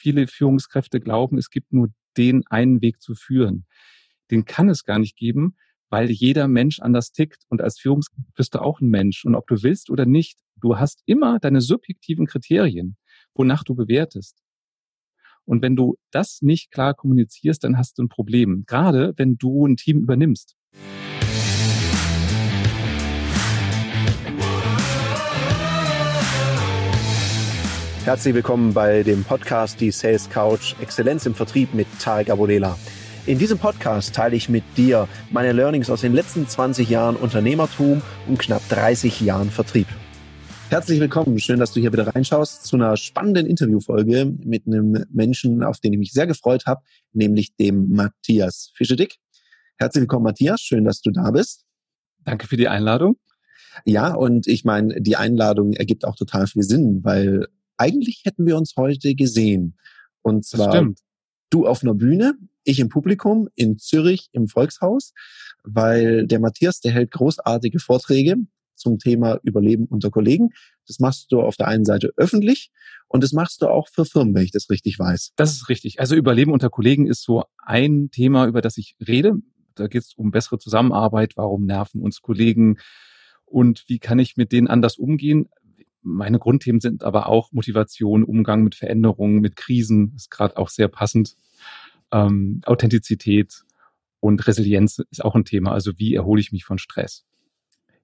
viele Führungskräfte glauben, es gibt nur den einen Weg zu führen. Den kann es gar nicht geben, weil jeder Mensch anders tickt und als Führungskraft bist du auch ein Mensch. Und ob du willst oder nicht, du hast immer deine subjektiven Kriterien, wonach du bewertest. Und wenn du das nicht klar kommunizierst, dann hast du ein Problem. Gerade wenn du ein Team übernimmst. Herzlich willkommen bei dem Podcast Die Sales Couch Exzellenz im Vertrieb mit Tarek Abodela. In diesem Podcast teile ich mit dir meine Learnings aus den letzten 20 Jahren Unternehmertum und knapp 30 Jahren Vertrieb. Herzlich willkommen, schön, dass du hier wieder reinschaust zu einer spannenden Interviewfolge mit einem Menschen, auf den ich mich sehr gefreut habe, nämlich dem Matthias Fischedick. Herzlich willkommen, Matthias, schön, dass du da bist. Danke für die Einladung. Ja, und ich meine, die Einladung ergibt auch total viel Sinn, weil eigentlich hätten wir uns heute gesehen. Und zwar du auf einer Bühne, ich im Publikum in Zürich im Volkshaus, weil der Matthias, der hält großartige Vorträge zum Thema Überleben unter Kollegen. Das machst du auf der einen Seite öffentlich und das machst du auch für Firmen, wenn ich das richtig weiß. Das ist richtig. Also Überleben unter Kollegen ist so ein Thema, über das ich rede. Da geht es um bessere Zusammenarbeit, warum nerven uns Kollegen und wie kann ich mit denen anders umgehen. Meine Grundthemen sind aber auch Motivation, Umgang mit Veränderungen, mit Krisen, ist gerade auch sehr passend. Ähm, Authentizität und Resilienz ist auch ein Thema. Also wie erhole ich mich von Stress?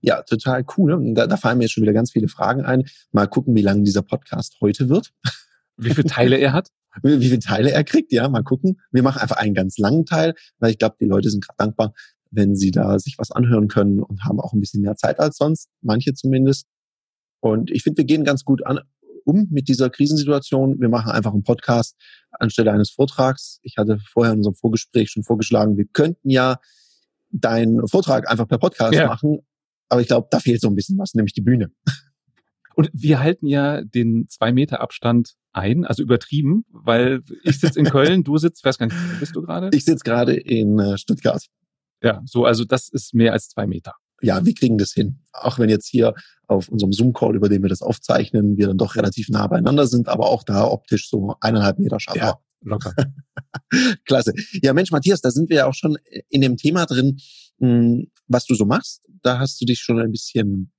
Ja, total cool. Da, da fallen mir jetzt schon wieder ganz viele Fragen ein. Mal gucken, wie lang dieser Podcast heute wird. Wie viele Teile er hat? Wie, wie viele Teile er kriegt, ja, mal gucken. Wir machen einfach einen ganz langen Teil, weil ich glaube, die Leute sind gerade dankbar, wenn sie da sich was anhören können und haben auch ein bisschen mehr Zeit als sonst, manche zumindest. Und ich finde, wir gehen ganz gut an, um mit dieser Krisensituation. Wir machen einfach einen Podcast anstelle eines Vortrags. Ich hatte vorher in unserem Vorgespräch schon vorgeschlagen, wir könnten ja deinen Vortrag einfach per Podcast ja. machen. Aber ich glaube, da fehlt so ein bisschen was, nämlich die Bühne. Und wir halten ja den zwei Meter Abstand ein, also übertrieben, weil ich sitze in Köln, du sitzt, weiß gar nicht, wo bist du gerade? Ich sitze gerade in äh, Stuttgart. Ja, so, also das ist mehr als zwei Meter ja, wir kriegen das hin. Auch wenn jetzt hier auf unserem Zoom-Call, über den wir das aufzeichnen, wir dann doch relativ nah beieinander sind, aber auch da optisch so eineinhalb Meter schaffen. Ja, locker. Klasse. Ja, Mensch, Matthias, da sind wir ja auch schon in dem Thema drin, hm, was du so machst. Da hast du dich schon ein bisschen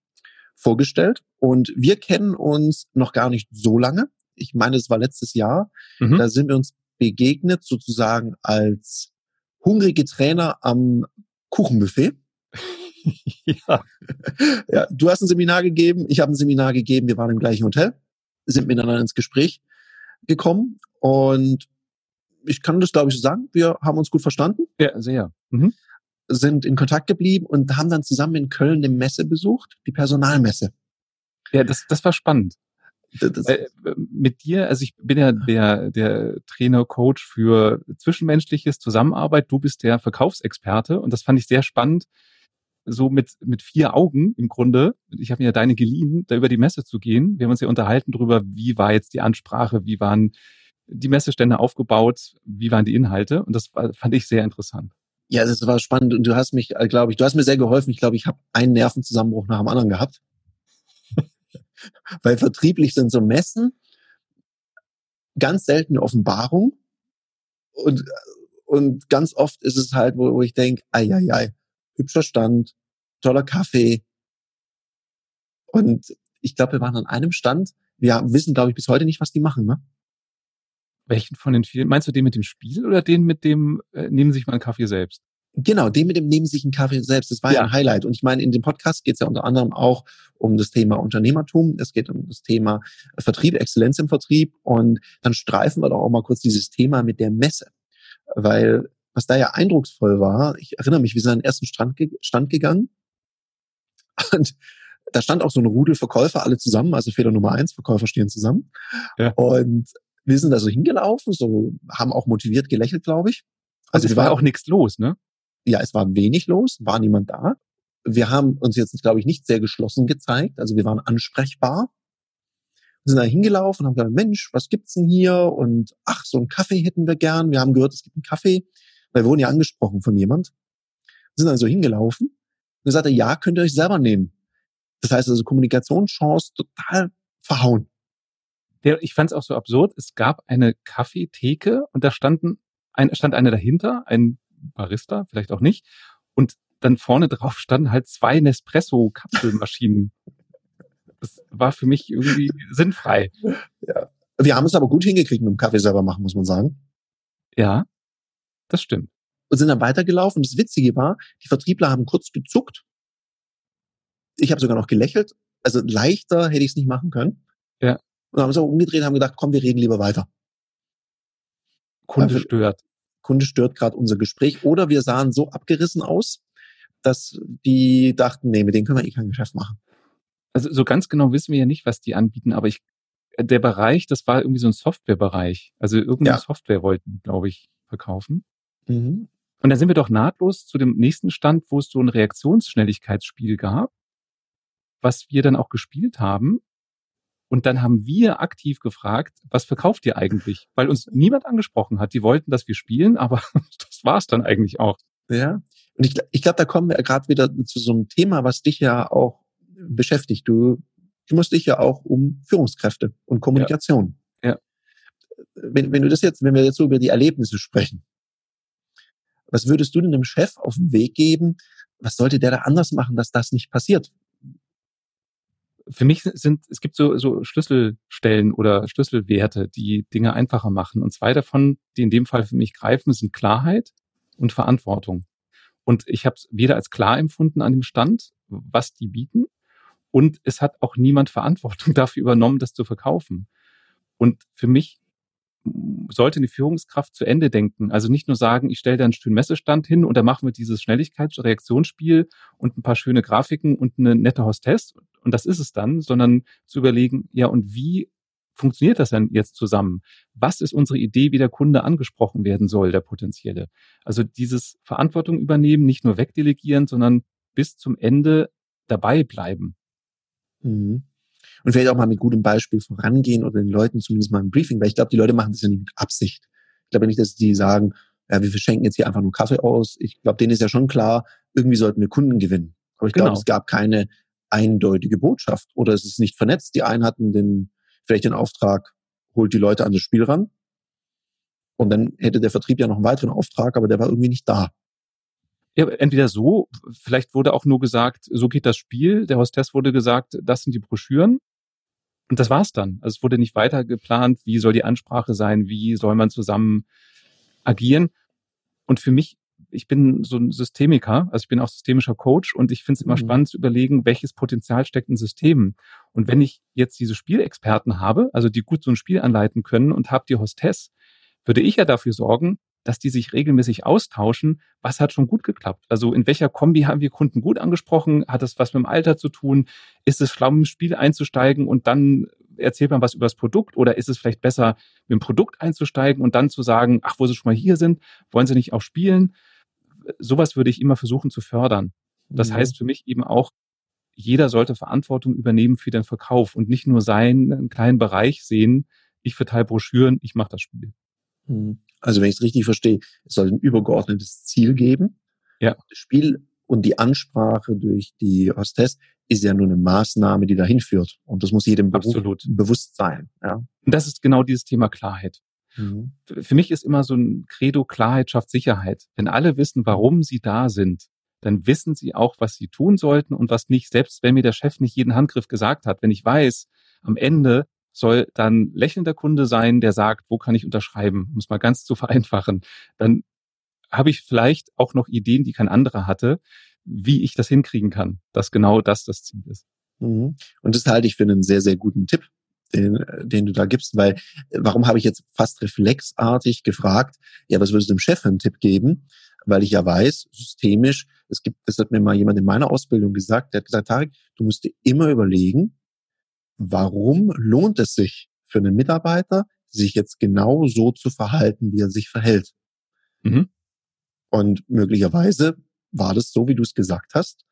vorgestellt. Und wir kennen uns noch gar nicht so lange. Ich meine, es war letztes Jahr. Mhm. Da sind wir uns begegnet sozusagen als hungrige Trainer am Kuchenbuffet. ja. ja. Du hast ein Seminar gegeben, ich habe ein Seminar gegeben, wir waren im gleichen Hotel, sind miteinander ins Gespräch gekommen und ich kann das, glaube ich, so sagen. Wir haben uns gut verstanden. Ja, sehr. Mhm. Sind in Kontakt geblieben und haben dann zusammen in Köln eine Messe besucht, die Personalmesse. Ja, das, das war spannend. Das, äh, mit dir, also ich bin ja der, der Trainer, Coach für zwischenmenschliches Zusammenarbeit. Du bist der Verkaufsexperte und das fand ich sehr spannend, so mit, mit vier Augen im Grunde, ich habe mir ja deine geliehen, da über die Messe zu gehen. Wir haben uns ja unterhalten darüber, wie war jetzt die Ansprache, wie waren die Messestände aufgebaut, wie waren die Inhalte und das fand ich sehr interessant. Ja, das war spannend und du hast mich, äh, glaube ich, du hast mir sehr geholfen. Ich glaube, ich habe einen Nervenzusammenbruch nach dem anderen gehabt. Weil vertrieblich sind so Messen ganz selten eine Offenbarung und, und ganz oft ist es halt, wo, wo ich denke, ei, ei, ei, hübscher Stand, toller Kaffee. Und ich glaube, wir waren an einem Stand. Wir wissen, glaube ich, bis heute nicht, was die machen, ne? Welchen von den vielen? Meinst du den mit dem Spiel oder den mit dem äh, nehmen sich mal einen Kaffee selbst? Genau, den mit dem nehmen sich einen Kaffee selbst. Das war ja ein Highlight. Und ich meine, in dem Podcast geht es ja unter anderem auch um das Thema Unternehmertum. Es geht um das Thema Vertrieb, Exzellenz im Vertrieb. Und dann streifen wir doch auch mal kurz dieses Thema mit der Messe. Weil was da ja eindrucksvoll war, ich erinnere mich, wir sind an den ersten Stand, Stand gegangen und da stand auch so eine Rudel Verkäufer alle zusammen, also Fehler Nummer eins, Verkäufer stehen zusammen. Ja. Und wir sind da so hingelaufen, so haben auch motiviert gelächelt, glaube ich. Also, also es war auch nichts los, ne? Ja, es war wenig los, war niemand da. Wir haben uns jetzt, glaube ich, nicht sehr geschlossen gezeigt. Also wir waren ansprechbar. Wir sind da hingelaufen und haben gesagt, Mensch, was gibt's denn hier? Und ach, so einen Kaffee hätten wir gern. Wir haben gehört, es gibt einen Kaffee weil wir wurden ja angesprochen von jemand, sind dann so hingelaufen und gesagt, ja, könnt ihr euch selber nehmen. Das heißt also Kommunikationschance total verhauen. Ja, ich fand es auch so absurd. Es gab eine Kaffeetheke und da standen ein, stand einer dahinter, ein Barista, vielleicht auch nicht. Und dann vorne drauf standen halt zwei Nespresso-Kapselmaschinen. das war für mich irgendwie sinnfrei. Ja. Wir haben es aber gut hingekriegt mit dem Kaffee selber machen, muss man sagen. Ja, das stimmt. Und sind dann weitergelaufen. Das Witzige war, die Vertriebler haben kurz gezuckt. Ich habe sogar noch gelächelt. Also leichter hätte ich es nicht machen können. Ja. Und haben es aber umgedreht, haben gedacht, komm, wir reden lieber weiter. Kunde also, stört. Kunde stört gerade unser Gespräch. Oder wir sahen so abgerissen aus, dass die dachten, nee, mit denen können wir eh kein Geschäft machen. Also so ganz genau wissen wir ja nicht, was die anbieten, aber ich, der Bereich, das war irgendwie so ein Softwarebereich. Also irgendeine ja. Software wollten, glaube ich, verkaufen. Mhm. Und dann sind wir doch nahtlos zu dem nächsten Stand, wo es so ein Reaktionsschnelligkeitsspiel gab, was wir dann auch gespielt haben. Und dann haben wir aktiv gefragt, was verkauft ihr eigentlich? Weil uns niemand angesprochen hat. Die wollten, dass wir spielen, aber das war es dann eigentlich auch. Ja. Und ich, ich glaube, da kommen wir gerade wieder zu so einem Thema, was dich ja auch beschäftigt. Du kümmerst dich ja auch um Führungskräfte und Kommunikation. Ja. ja. Wenn, wenn du das jetzt, wenn wir jetzt so über die Erlebnisse sprechen, was würdest du denn dem Chef auf den Weg geben? Was sollte der da anders machen, dass das nicht passiert? für mich sind, es gibt so, so Schlüsselstellen oder Schlüsselwerte, die Dinge einfacher machen. Und zwei davon, die in dem Fall für mich greifen, sind Klarheit und Verantwortung. Und ich habe es weder als klar empfunden an dem Stand, was die bieten, und es hat auch niemand Verantwortung dafür übernommen, das zu verkaufen. Und für mich sollte eine Führungskraft zu Ende denken. Also nicht nur sagen, ich stelle da einen schönen Messestand hin und da machen wir dieses Schnelligkeitsreaktionsspiel und ein paar schöne Grafiken und eine nette Hostess und das ist es dann, sondern zu überlegen, ja, und wie funktioniert das denn jetzt zusammen? Was ist unsere Idee, wie der Kunde angesprochen werden soll, der potenzielle? Also dieses Verantwortung übernehmen, nicht nur wegdelegieren, sondern bis zum Ende dabei bleiben. Mhm und vielleicht auch mal mit gutem Beispiel vorangehen oder den Leuten zumindest mal ein Briefing, weil ich glaube, die Leute machen das ja nicht mit Absicht. Ich glaube nicht, dass die sagen, ja, wir verschenken jetzt hier einfach nur Kaffee aus. Ich glaube, denen ist ja schon klar, irgendwie sollten wir Kunden gewinnen. Aber ich genau. glaube, es gab keine eindeutige Botschaft oder es ist nicht vernetzt. Die einen hatten den, vielleicht den Auftrag, holt die Leute an das Spiel ran. Und dann hätte der Vertrieb ja noch einen weiteren Auftrag, aber der war irgendwie nicht da. Ja, entweder so, vielleicht wurde auch nur gesagt, so geht das Spiel. Der Hostess wurde gesagt, das sind die Broschüren. Und das war's dann. Also es wurde nicht weiter geplant, wie soll die Ansprache sein, wie soll man zusammen agieren. Und für mich, ich bin so ein Systemiker, also ich bin auch systemischer Coach und ich finde es immer mhm. spannend zu überlegen, welches Potenzial steckt in Systemen. Und wenn ich jetzt diese Spielexperten habe, also die gut so ein Spiel anleiten können und habe die Hostess, würde ich ja dafür sorgen, dass die sich regelmäßig austauschen, was hat schon gut geklappt. Also in welcher Kombi haben wir Kunden gut angesprochen? Hat das was mit dem Alter zu tun? Ist es schlau, im Spiel einzusteigen und dann erzählt man was über das Produkt? Oder ist es vielleicht besser, mit dem Produkt einzusteigen und dann zu sagen, ach, wo sie schon mal hier sind, wollen sie nicht auch spielen? Sowas würde ich immer versuchen zu fördern. Das mhm. heißt für mich eben auch, jeder sollte Verantwortung übernehmen für den Verkauf und nicht nur seinen kleinen Bereich sehen, ich verteile Broschüren, ich mache das Spiel. Mhm. Also wenn ich es richtig verstehe, es soll ein übergeordnetes Ziel geben. Ja. Das Spiel und die Ansprache durch die Hostess ist ja nur eine Maßnahme, die dahin führt. Und das muss jedem Absolut. bewusst sein. Ja. Und das ist genau dieses Thema Klarheit. Mhm. Für mich ist immer so ein Credo, Klarheit schafft Sicherheit. Wenn alle wissen, warum sie da sind, dann wissen sie auch, was sie tun sollten und was nicht. Selbst wenn mir der Chef nicht jeden Handgriff gesagt hat, wenn ich weiß, am Ende soll dann lächelnder Kunde sein, der sagt, wo kann ich unterschreiben, um es mal ganz zu vereinfachen. Dann habe ich vielleicht auch noch Ideen, die kein anderer hatte, wie ich das hinkriegen kann, dass genau das das Ziel ist. Mhm. Und das halte ich für einen sehr, sehr guten Tipp, den, den du da gibst, weil warum habe ich jetzt fast reflexartig gefragt, ja, was würdest du dem Chef einen Tipp geben? Weil ich ja weiß, systemisch, es gibt, das hat mir mal jemand in meiner Ausbildung gesagt, der hat gesagt, Tarek, du musst dir immer überlegen, warum lohnt es sich für einen Mitarbeiter, sich jetzt genau so zu verhalten, wie er sich verhält. Mhm. Und möglicherweise war das so, wie du es gesagt hast.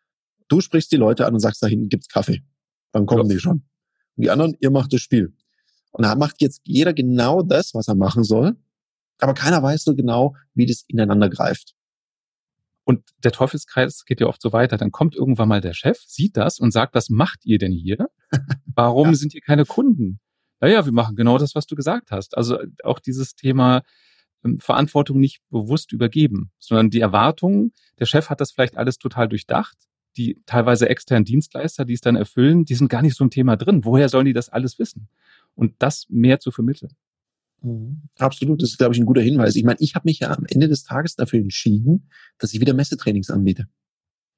Du sprichst die Leute an und sagst, da hinten gibt's Kaffee. Dann kommen ja. die schon. Und die anderen, ihr macht das Spiel. Und da macht jetzt jeder genau das, was er machen soll. Aber keiner weiß so genau, wie das ineinander greift. Und der Teufelskreis geht ja oft so weiter. Dann kommt irgendwann mal der Chef, sieht das und sagt, was macht ihr denn hier? Warum ja. sind hier keine Kunden? Naja, wir machen genau das, was du gesagt hast. Also auch dieses Thema ähm, Verantwortung nicht bewusst übergeben, sondern die Erwartungen, der Chef hat das vielleicht alles total durchdacht, die teilweise externen Dienstleister, die es dann erfüllen, die sind gar nicht so ein Thema drin. Woher sollen die das alles wissen? Und das mehr zu vermitteln. Mhm. Absolut, das ist, glaube ich, ein guter Hinweis. Ich meine, ich habe mich ja am Ende des Tages dafür entschieden, dass ich wieder Messetrainings anbiete.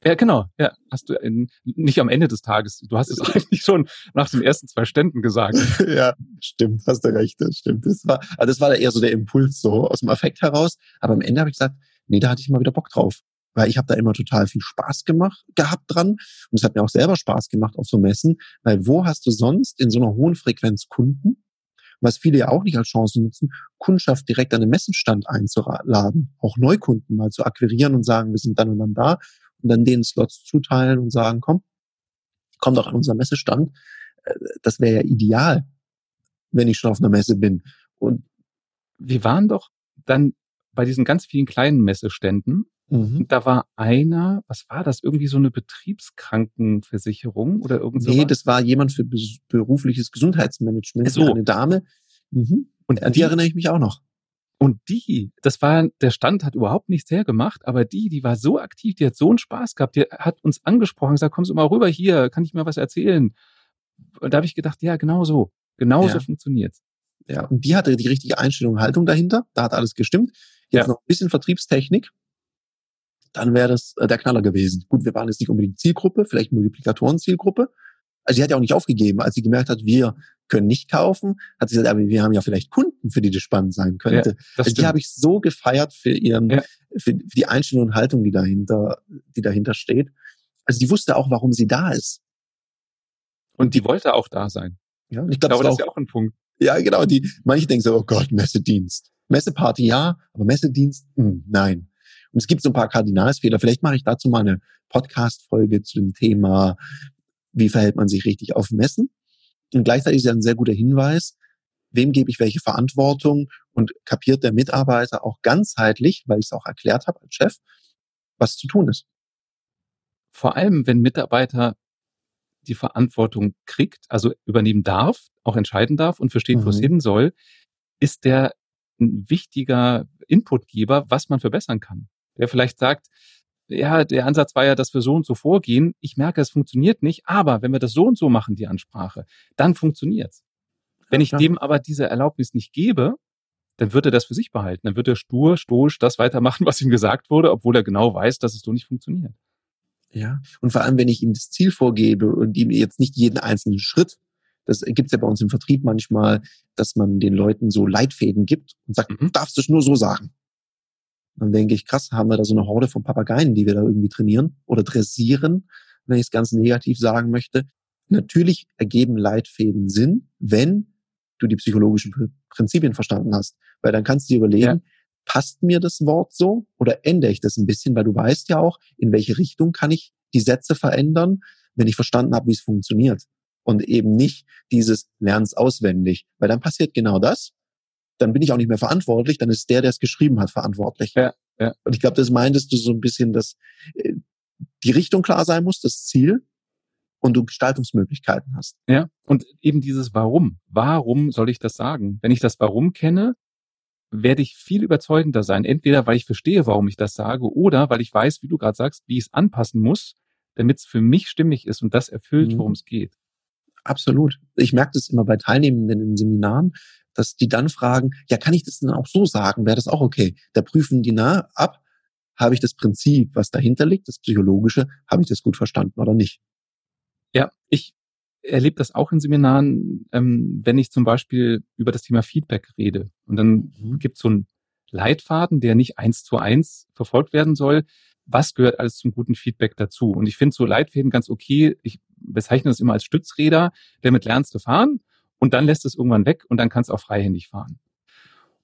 Ja, genau. Ja, hast du in, nicht am Ende des Tages. Du hast es eigentlich schon nach den ersten zwei Ständen gesagt. ja, stimmt, hast du recht, das stimmt. Das war, also das war eher so der Impuls so aus dem Affekt heraus. Aber am Ende habe ich gesagt, nee, da hatte ich mal wieder Bock drauf. Weil ich habe da immer total viel Spaß gemacht, gehabt dran. Und es hat mir auch selber Spaß gemacht auf so Messen. Weil wo hast du sonst in so einer hohen Frequenz Kunden? Was viele ja auch nicht als Chance nutzen, Kundschaft direkt an den Messenstand einzuladen, auch Neukunden mal zu akquirieren und sagen, wir sind dann und dann da und dann denen Slots zuteilen und sagen, komm, komm doch an unser Messestand. Äh, das wäre ja ideal, wenn ich schon auf einer Messe bin. Und wir waren doch dann bei diesen ganz vielen kleinen Messeständen. Mhm. da war einer, was war das? Irgendwie so eine Betriebskrankenversicherung oder irgend Nee, das war jemand für berufliches Gesundheitsmanagement, so. eine Dame. Mhm. Und an die, die erinnere ich mich auch noch. Und die, das war, der Stand hat überhaupt nichts hergemacht, aber die, die war so aktiv, die hat so einen Spaß gehabt, die hat uns angesprochen, gesagt, kommst du mal rüber hier, kann ich mir was erzählen? Und da habe ich gedacht, ja, genau so, genau ja. so funktioniert's. Ja, und die hatte die richtige Einstellung und Haltung dahinter, da hat alles gestimmt. Jetzt ja. noch ein bisschen Vertriebstechnik, dann wäre das äh, der Knaller gewesen. Gut, wir waren jetzt nicht unbedingt Zielgruppe, vielleicht Multiplikatoren-Zielgruppe, also sie hat ja auch nicht aufgegeben, als sie gemerkt hat, wir können nicht kaufen, hat sie gesagt, aber wir haben ja vielleicht Kunden, für die das spannend sein könnte. Ja, also die habe ich so gefeiert für ihren, ja. für, für die Einstellung und Haltung, die dahinter, die dahinter steht. Also die wusste auch, warum sie da ist. Und die wollte auch da sein. Ja, ich, glaub, ich glaube, das, das ist ja auch ein Punkt. Ja, genau. Die, manche denken so, oh Gott, Messedienst. Messeparty ja, aber Messedienst, mh, hm, nein. Und es gibt so ein paar Kardinalsfehler. Vielleicht mache ich dazu mal eine Podcast-Folge zu dem Thema wie verhält man sich richtig auf Messen. Und gleichzeitig ist ja ein sehr guter Hinweis, wem gebe ich welche Verantwortung und kapiert der Mitarbeiter auch ganzheitlich, weil ich es auch erklärt habe als Chef, was zu tun ist. Vor allem, wenn Mitarbeiter die Verantwortung kriegt, also übernehmen darf, auch entscheiden darf und versteht, mhm. wo es mhm. hin soll, ist der ein wichtiger Inputgeber, was man verbessern kann. Der vielleicht sagt, ja, der Ansatz war ja, dass wir so und so vorgehen. Ich merke, es funktioniert nicht, aber wenn wir das so und so machen, die Ansprache, dann funktioniert's. Wenn ich dem aber diese Erlaubnis nicht gebe, dann wird er das für sich behalten. Dann wird er stur, stoisch das weitermachen, was ihm gesagt wurde, obwohl er genau weiß, dass es so nicht funktioniert. Ja, und vor allem, wenn ich ihm das Ziel vorgebe und ihm jetzt nicht jeden einzelnen Schritt, das gibt's ja bei uns im Vertrieb manchmal, dass man den Leuten so Leitfäden gibt und sagt, mhm. darfst du es nur so sagen. Dann denke ich, krass, haben wir da so eine Horde von Papageien, die wir da irgendwie trainieren oder dressieren, wenn ich es ganz negativ sagen möchte. Natürlich ergeben Leitfäden Sinn, wenn du die psychologischen Prinzipien verstanden hast. Weil dann kannst du dir überlegen, ja. passt mir das Wort so oder ändere ich das ein bisschen, weil du weißt ja auch, in welche Richtung kann ich die Sätze verändern, wenn ich verstanden habe, wie es funktioniert. Und eben nicht dieses Lernens auswendig, weil dann passiert genau das, dann bin ich auch nicht mehr verantwortlich, dann ist der, der es geschrieben hat, verantwortlich. Ja, ja. Und ich glaube, das meintest du so ein bisschen, dass äh, die Richtung klar sein muss, das Ziel und du Gestaltungsmöglichkeiten hast. Ja, und eben dieses Warum. Warum soll ich das sagen? Wenn ich das Warum kenne, werde ich viel überzeugender sein. Entweder weil ich verstehe, warum ich das sage, oder weil ich weiß, wie du gerade sagst, wie ich es anpassen muss, damit es für mich stimmig ist und das erfüllt, mhm. worum es geht. Absolut. Ich merke das immer bei Teilnehmenden in Seminaren, dass die dann fragen, ja, kann ich das denn auch so sagen? Wäre das auch okay? Da prüfen die nah ab, habe ich das Prinzip, was dahinter liegt, das Psychologische, habe ich das gut verstanden oder nicht? Ja, ich erlebe das auch in Seminaren, ähm, wenn ich zum Beispiel über das Thema Feedback rede. Und dann mhm. gibt es so einen Leitfaden, der nicht eins zu eins verfolgt werden soll. Was gehört alles zum guten Feedback dazu? Und ich finde so Leitfäden ganz okay. Ich bezeichne das immer als Stützräder, damit lernst du fahren und dann lässt es irgendwann weg und dann kannst du auch freihändig fahren.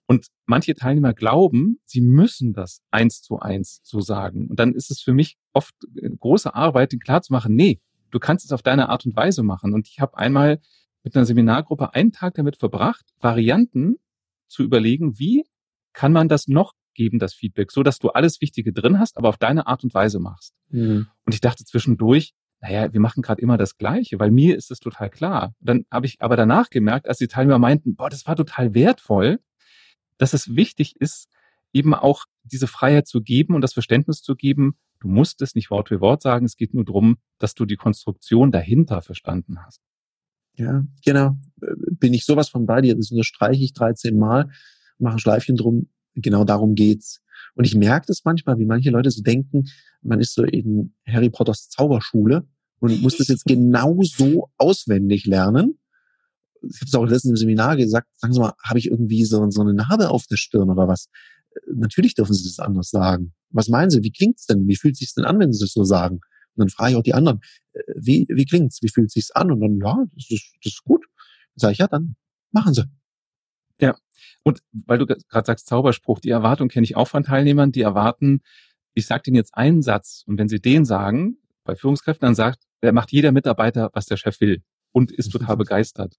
Und manche Teilnehmer glauben, sie müssen das eins zu eins so sagen. Und dann ist es für mich oft große Arbeit, den klarzumachen, nee, du kannst es auf deine Art und Weise machen. Und ich habe einmal mit einer Seminargruppe einen Tag damit verbracht, Varianten zu überlegen, wie kann man das noch geben, das Feedback, so dass du alles Wichtige drin hast, aber auf deine Art und Weise machst. Mhm. Und ich dachte zwischendurch, naja, wir machen gerade immer das Gleiche, weil mir ist es total klar. Dann habe ich aber danach gemerkt, als die Teilnehmer meinten, boah, das war total wertvoll, dass es wichtig ist, eben auch diese Freiheit zu geben und das Verständnis zu geben, du musst es nicht Wort für Wort sagen, es geht nur darum, dass du die Konstruktion dahinter verstanden hast. Ja, genau. Bin ich sowas von bei dir, das unterstreiche ich 13 Mal, mache ein Schleifchen drum, genau darum geht's. Und ich merke das manchmal, wie manche Leute so denken, man ist so in Harry Potters Zauberschule und muss das jetzt genau so auswendig lernen. Ich habe es auch letztens im Seminar gesagt, sagen Sie mal, habe ich irgendwie so, so eine Narbe auf der Stirn oder was? Natürlich dürfen Sie das anders sagen. Was meinen Sie? Wie klingt's denn? Wie fühlt sich's denn an, wenn Sie das so sagen? Und dann frage ich auch die anderen, äh, wie, wie klingt's? Wie fühlt sich's an? Und dann, ja, das ist, das ist gut. Dann sage ich, ja, dann machen Sie. Ja, und weil du gerade sagst Zauberspruch, die Erwartung kenne ich auch von Teilnehmern, die erwarten, ich sage denen jetzt einen Satz und wenn sie den sagen, bei Führungskräften, dann sagt, der macht jeder Mitarbeiter, was der Chef will und ist total begeistert.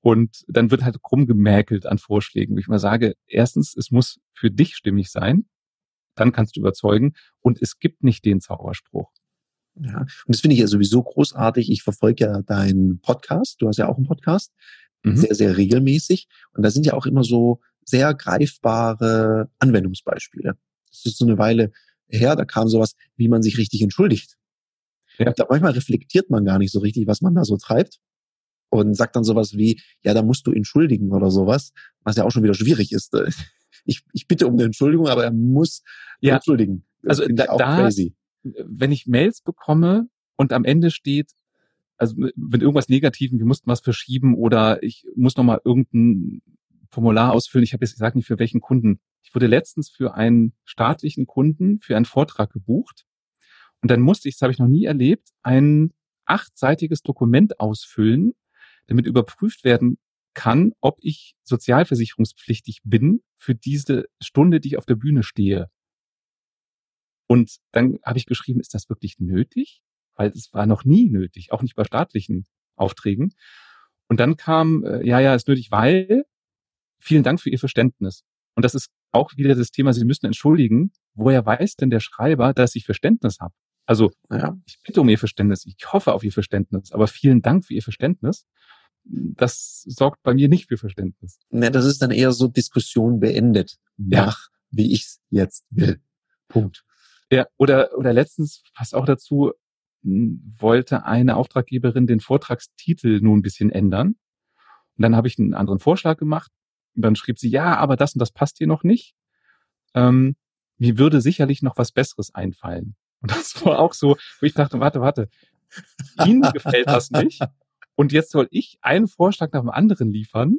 Und dann wird halt rumgemäkelt an Vorschlägen, wo ich mal sage, erstens, es muss für dich stimmig sein, dann kannst du überzeugen und es gibt nicht den Zauberspruch. Ja, und das finde ich ja sowieso großartig. Ich verfolge ja deinen Podcast. Du hast ja auch einen Podcast mhm. sehr, sehr regelmäßig. Und da sind ja auch immer so sehr greifbare Anwendungsbeispiele. Das ist so eine Weile her, da kam sowas, wie man sich richtig entschuldigt. Ja. Da manchmal reflektiert man gar nicht so richtig, was man da so treibt und sagt dann sowas wie, ja, da musst du entschuldigen oder sowas, was ja auch schon wieder schwierig ist. Ich, ich bitte um eine Entschuldigung, aber er muss ja. entschuldigen. Das also da, da crazy. wenn ich Mails bekomme und am Ende steht, also wenn irgendwas Negativen, wir mussten was verschieben oder ich muss nochmal irgendein Formular ausfüllen. Ich habe jetzt gesagt nicht für welchen Kunden. Ich wurde letztens für einen staatlichen Kunden für einen Vortrag gebucht und dann musste ich, das habe ich noch nie erlebt, ein achtseitiges Dokument ausfüllen, damit überprüft werden kann, ob ich sozialversicherungspflichtig bin für diese Stunde, die ich auf der Bühne stehe. Und dann habe ich geschrieben, ist das wirklich nötig? weil es war noch nie nötig, auch nicht bei staatlichen Aufträgen. Und dann kam, äh, ja, ja, ist nötig, weil vielen Dank für Ihr Verständnis. Und das ist auch wieder das Thema, Sie müssen entschuldigen, woher weiß denn der Schreiber, dass ich Verständnis habe? Also ja. ich bitte um Ihr Verständnis, ich hoffe auf Ihr Verständnis, aber vielen Dank für Ihr Verständnis. Das sorgt bei mir nicht für Verständnis. Ne, das ist dann eher so Diskussion beendet. Ja. wie ich's jetzt will. Punkt. Ja, oder, oder letztens passt auch dazu, wollte eine Auftraggeberin den Vortragstitel nun ein bisschen ändern. Und dann habe ich einen anderen Vorschlag gemacht. Und dann schrieb sie, ja, aber das und das passt hier noch nicht. Ähm, mir würde sicherlich noch was Besseres einfallen. Und das war auch so, wo ich dachte, warte, warte, Ihnen gefällt das nicht. Und jetzt soll ich einen Vorschlag nach dem anderen liefern.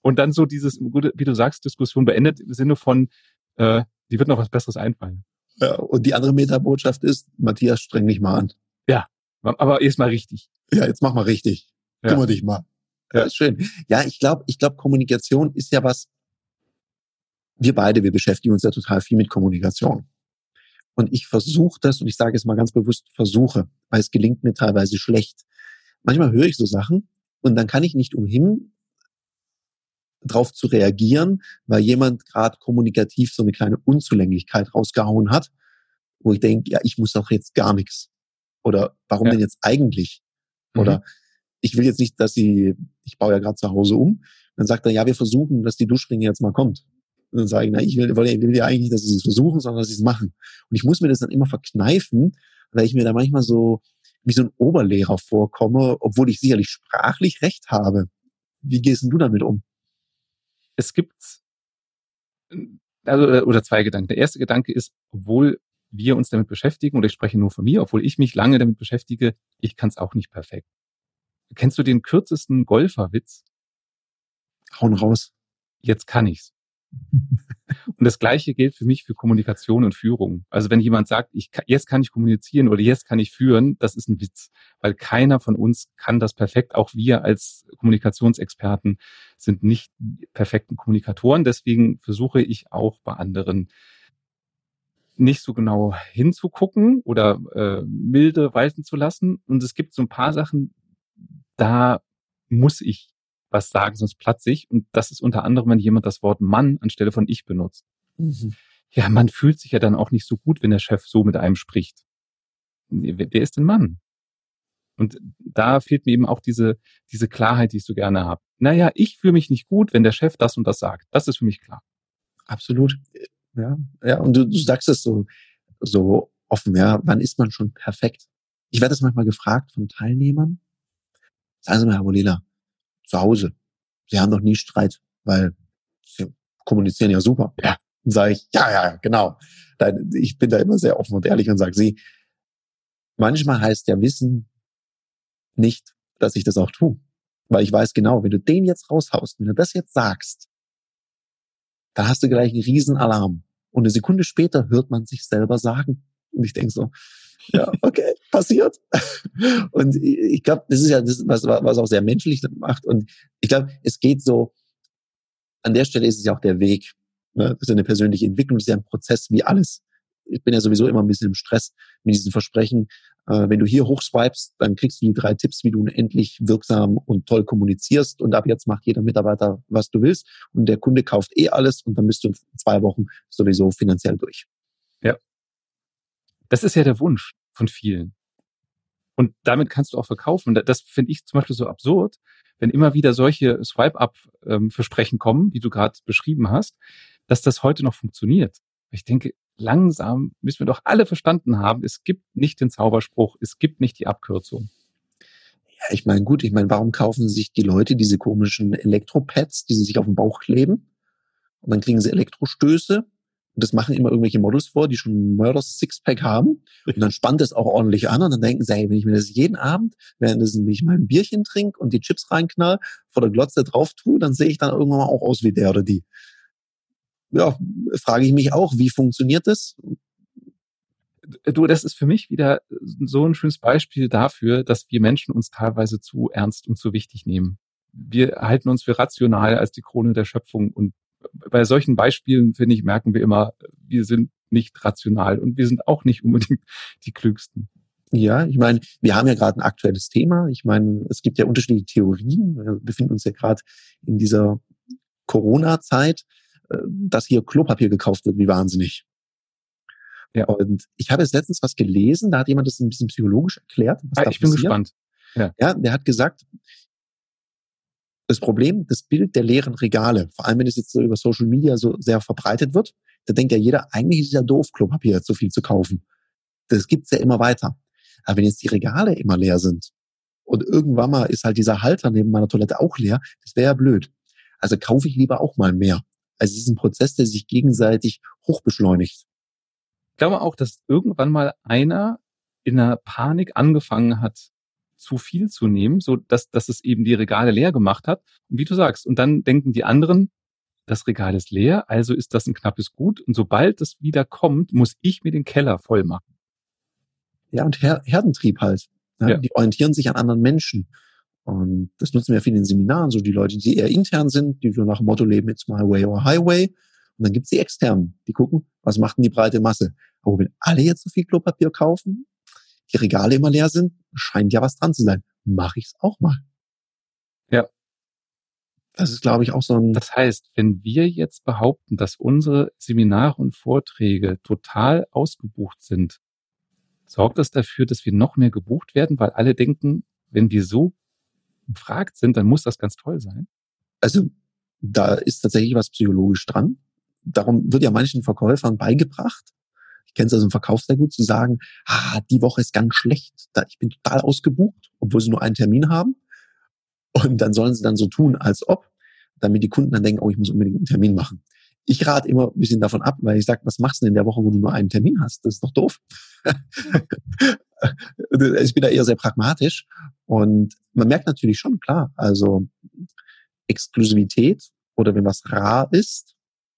Und dann so dieses, wie du sagst, Diskussion beendet im Sinne von, äh, die wird noch was Besseres einfallen. Ja, und die andere Metabotschaft ist, Matthias, streng dich mal an. Ja, aber erstmal richtig. Ja, jetzt mach mal richtig. Ja. Kümmer dich mal. Ja, ist schön. Ja, ich glaube, ich glaube, Kommunikation ist ja was. Wir beide, wir beschäftigen uns ja total viel mit Kommunikation. Und ich versuche das, und ich sage es mal ganz bewusst, versuche, weil es gelingt mir teilweise schlecht. Manchmal höre ich so Sachen und dann kann ich nicht umhin, drauf zu reagieren, weil jemand gerade kommunikativ so eine kleine Unzulänglichkeit rausgehauen hat, wo ich denke, ja, ich muss doch jetzt gar nichts. Oder warum ja. denn jetzt eigentlich? Oder mhm. ich will jetzt nicht, dass sie, ich baue ja gerade zu Hause um. Dann sagt er, ja, wir versuchen, dass die Duschringe jetzt mal kommt. Und dann sage ich, na, ich will, ich will ja eigentlich nicht, dass sie es versuchen, sondern dass sie es machen. Und ich muss mir das dann immer verkneifen, weil ich mir da manchmal so wie so ein Oberlehrer vorkomme, obwohl ich sicherlich sprachlich recht habe. Wie gehst denn du damit um? Es gibt also oder zwei Gedanken. Der erste Gedanke ist, obwohl wir uns damit beschäftigen, oder ich spreche nur von mir, obwohl ich mich lange damit beschäftige, ich kann es auch nicht perfekt. Kennst du den kürzesten Golferwitz? Hauen raus. Jetzt kann ich's. Und das Gleiche gilt für mich für Kommunikation und Führung. Also wenn jemand sagt, ich jetzt kann ich kommunizieren oder jetzt kann ich führen, das ist ein Witz, weil keiner von uns kann das perfekt. Auch wir als Kommunikationsexperten sind nicht perfekten Kommunikatoren. Deswegen versuche ich auch bei anderen nicht so genau hinzugucken oder äh, milde walten zu lassen. Und es gibt so ein paar Sachen, da muss ich was sagen, sonst platze ich. Und das ist unter anderem, wenn jemand das Wort Mann anstelle von ich benutzt. Mhm. Ja, man fühlt sich ja dann auch nicht so gut, wenn der Chef so mit einem spricht. Wer ist denn Mann? Und da fehlt mir eben auch diese, diese Klarheit, die ich so gerne habe. Naja, ich fühle mich nicht gut, wenn der Chef das und das sagt. Das ist für mich klar. Absolut. Ja, ja, und du, du sagst es so, so offen, ja. Wann ist man schon perfekt? Ich werde das manchmal gefragt von Teilnehmern. Sagen Sie mal, Herr Bolila, zu Hause, Sie haben doch nie Streit, weil Sie kommunizieren ja super. Ja. Dann sage ich, ja, ja, genau. Ich bin da immer sehr offen und ehrlich und sage, Sie, manchmal heißt ja Wissen nicht, dass ich das auch tue. Weil ich weiß genau, wenn du den jetzt raushaust, wenn du das jetzt sagst, dann hast du gleich einen Riesenalarm. Und eine Sekunde später hört man sich selber sagen. Und ich denke so, ja, okay, passiert. Und ich glaube, das ist ja das, was, was auch sehr menschlich macht. Und ich glaube, es geht so, an der Stelle ist es ja auch der Weg. Ne? Das ist eine persönliche Entwicklung, das ist ja ein Prozess wie alles ich bin ja sowieso immer ein bisschen im Stress mit diesen Versprechen. Äh, wenn du hier hochswipest, dann kriegst du die drei Tipps, wie du endlich wirksam und toll kommunizierst. Und ab jetzt macht jeder Mitarbeiter, was du willst. Und der Kunde kauft eh alles und dann bist du in zwei Wochen sowieso finanziell durch. Ja. Das ist ja der Wunsch von vielen. Und damit kannst du auch verkaufen. Das finde ich zum Beispiel so absurd, wenn immer wieder solche Swipe-Up-Versprechen ähm, kommen, wie du gerade beschrieben hast, dass das heute noch funktioniert. Ich denke, langsam müssen wir doch alle verstanden haben, es gibt nicht den Zauberspruch, es gibt nicht die Abkürzung. Ja, ich meine, gut, ich meine, warum kaufen sich die Leute diese komischen Elektropads, die sie sich auf den Bauch kleben? Und dann kriegen sie Elektrostöße. Und das machen immer irgendwelche Models vor, die schon Mörders Sixpack haben. Und dann spannt es auch ordentlich an. Und dann denken sie, hey, wenn ich mir das jeden Abend, während ich mein Bierchen trinke und die Chips reinknall, vor der Glotze drauf tue, dann sehe ich dann irgendwann mal auch aus wie der oder die ja, frage ich mich auch, wie funktioniert das? Du, das ist für mich wieder so ein schönes Beispiel dafür, dass wir Menschen uns teilweise zu ernst und zu wichtig nehmen. Wir halten uns für rational als die Krone der Schöpfung und bei solchen Beispielen, finde ich, merken wir immer, wir sind nicht rational und wir sind auch nicht unbedingt die Klügsten. Ja, ich meine, wir haben ja gerade ein aktuelles Thema. Ich meine, es gibt ja unterschiedliche Theorien. Wir befinden uns ja gerade in dieser Corona-Zeit. Äh, dass hier Klopapier gekauft wird, wie wahnsinnig. Ja. Und ich habe jetzt letztens was gelesen, da hat jemand das ein bisschen psychologisch erklärt. Was ah, ich bin gespannt. Ja. ja, der hat gesagt, das Problem, das Bild der leeren Regale, vor allem wenn es jetzt so über Social Media so sehr verbreitet wird, da denkt ja jeder, eigentlich ist es ja doof, Klopapier so viel zu kaufen. Das gibt's ja immer weiter. Aber wenn jetzt die Regale immer leer sind und irgendwann mal ist halt dieser Halter neben meiner Toilette auch leer, das wäre ja blöd. Also kaufe ich lieber auch mal mehr. Also es ist ein Prozess, der sich gegenseitig hochbeschleunigt. Ich glaube auch, dass irgendwann mal einer in einer Panik angefangen hat, zu viel zu nehmen, so dass, dass es eben die Regale leer gemacht hat. Und wie du sagst, und dann denken die anderen, das Regal ist leer, also ist das ein knappes Gut. Und sobald das wieder kommt, muss ich mir den Keller voll machen. Ja, und Her Herdentrieb halt. Ja, ja. Die orientieren sich an anderen Menschen. Und das nutzen wir viel in den Seminaren, so die Leute, die eher intern sind, die so nach dem Motto leben, it's my way or highway. Und dann gibt's die externen, die gucken, was macht denn die breite Masse? Aber wenn alle jetzt so viel Klopapier kaufen, die Regale immer leer sind, scheint ja was dran zu sein. Mache ich's auch mal. Ja. Das ist, glaube ich, auch so ein. Das heißt, wenn wir jetzt behaupten, dass unsere Seminare und Vorträge total ausgebucht sind, sorgt das dafür, dass wir noch mehr gebucht werden, weil alle denken, wenn wir so gefragt sind, dann muss das ganz toll sein. Also da ist tatsächlich was psychologisch dran. Darum wird ja manchen Verkäufern beigebracht, ich kenne es also im Verkauf sehr gut, zu sagen, ah, die Woche ist ganz schlecht, ich bin total ausgebucht, obwohl sie nur einen Termin haben. Und dann sollen sie dann so tun, als ob, damit die Kunden dann denken, oh, ich muss unbedingt einen Termin machen. Ich rate immer ein bisschen davon ab, weil ich sage, was machst du denn in der Woche, wo du nur einen Termin hast? Das ist doch doof. ich bin da eher sehr pragmatisch und man merkt natürlich schon, klar, also Exklusivität oder wenn was rar ist,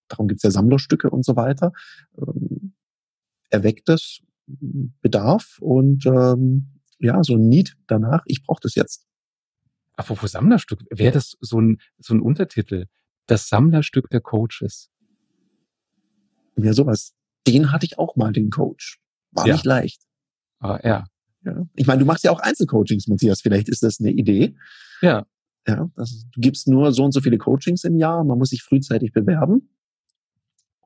darum gibt's ja Sammlerstücke und so weiter, ähm, erweckt das Bedarf und ähm, ja, so ein Need danach, ich brauche das jetzt. Apropos Sammlerstück, wäre das so ein, so ein Untertitel? Das Sammlerstück der Coaches. Ja, sowas. Den hatte ich auch mal, den Coach. War ja. nicht leicht. Ah, ja. ja. Ich meine, du machst ja auch Einzelcoachings, Matthias. Vielleicht ist das eine Idee. Ja. Ja, das, du gibst nur so und so viele Coachings im Jahr. Man muss sich frühzeitig bewerben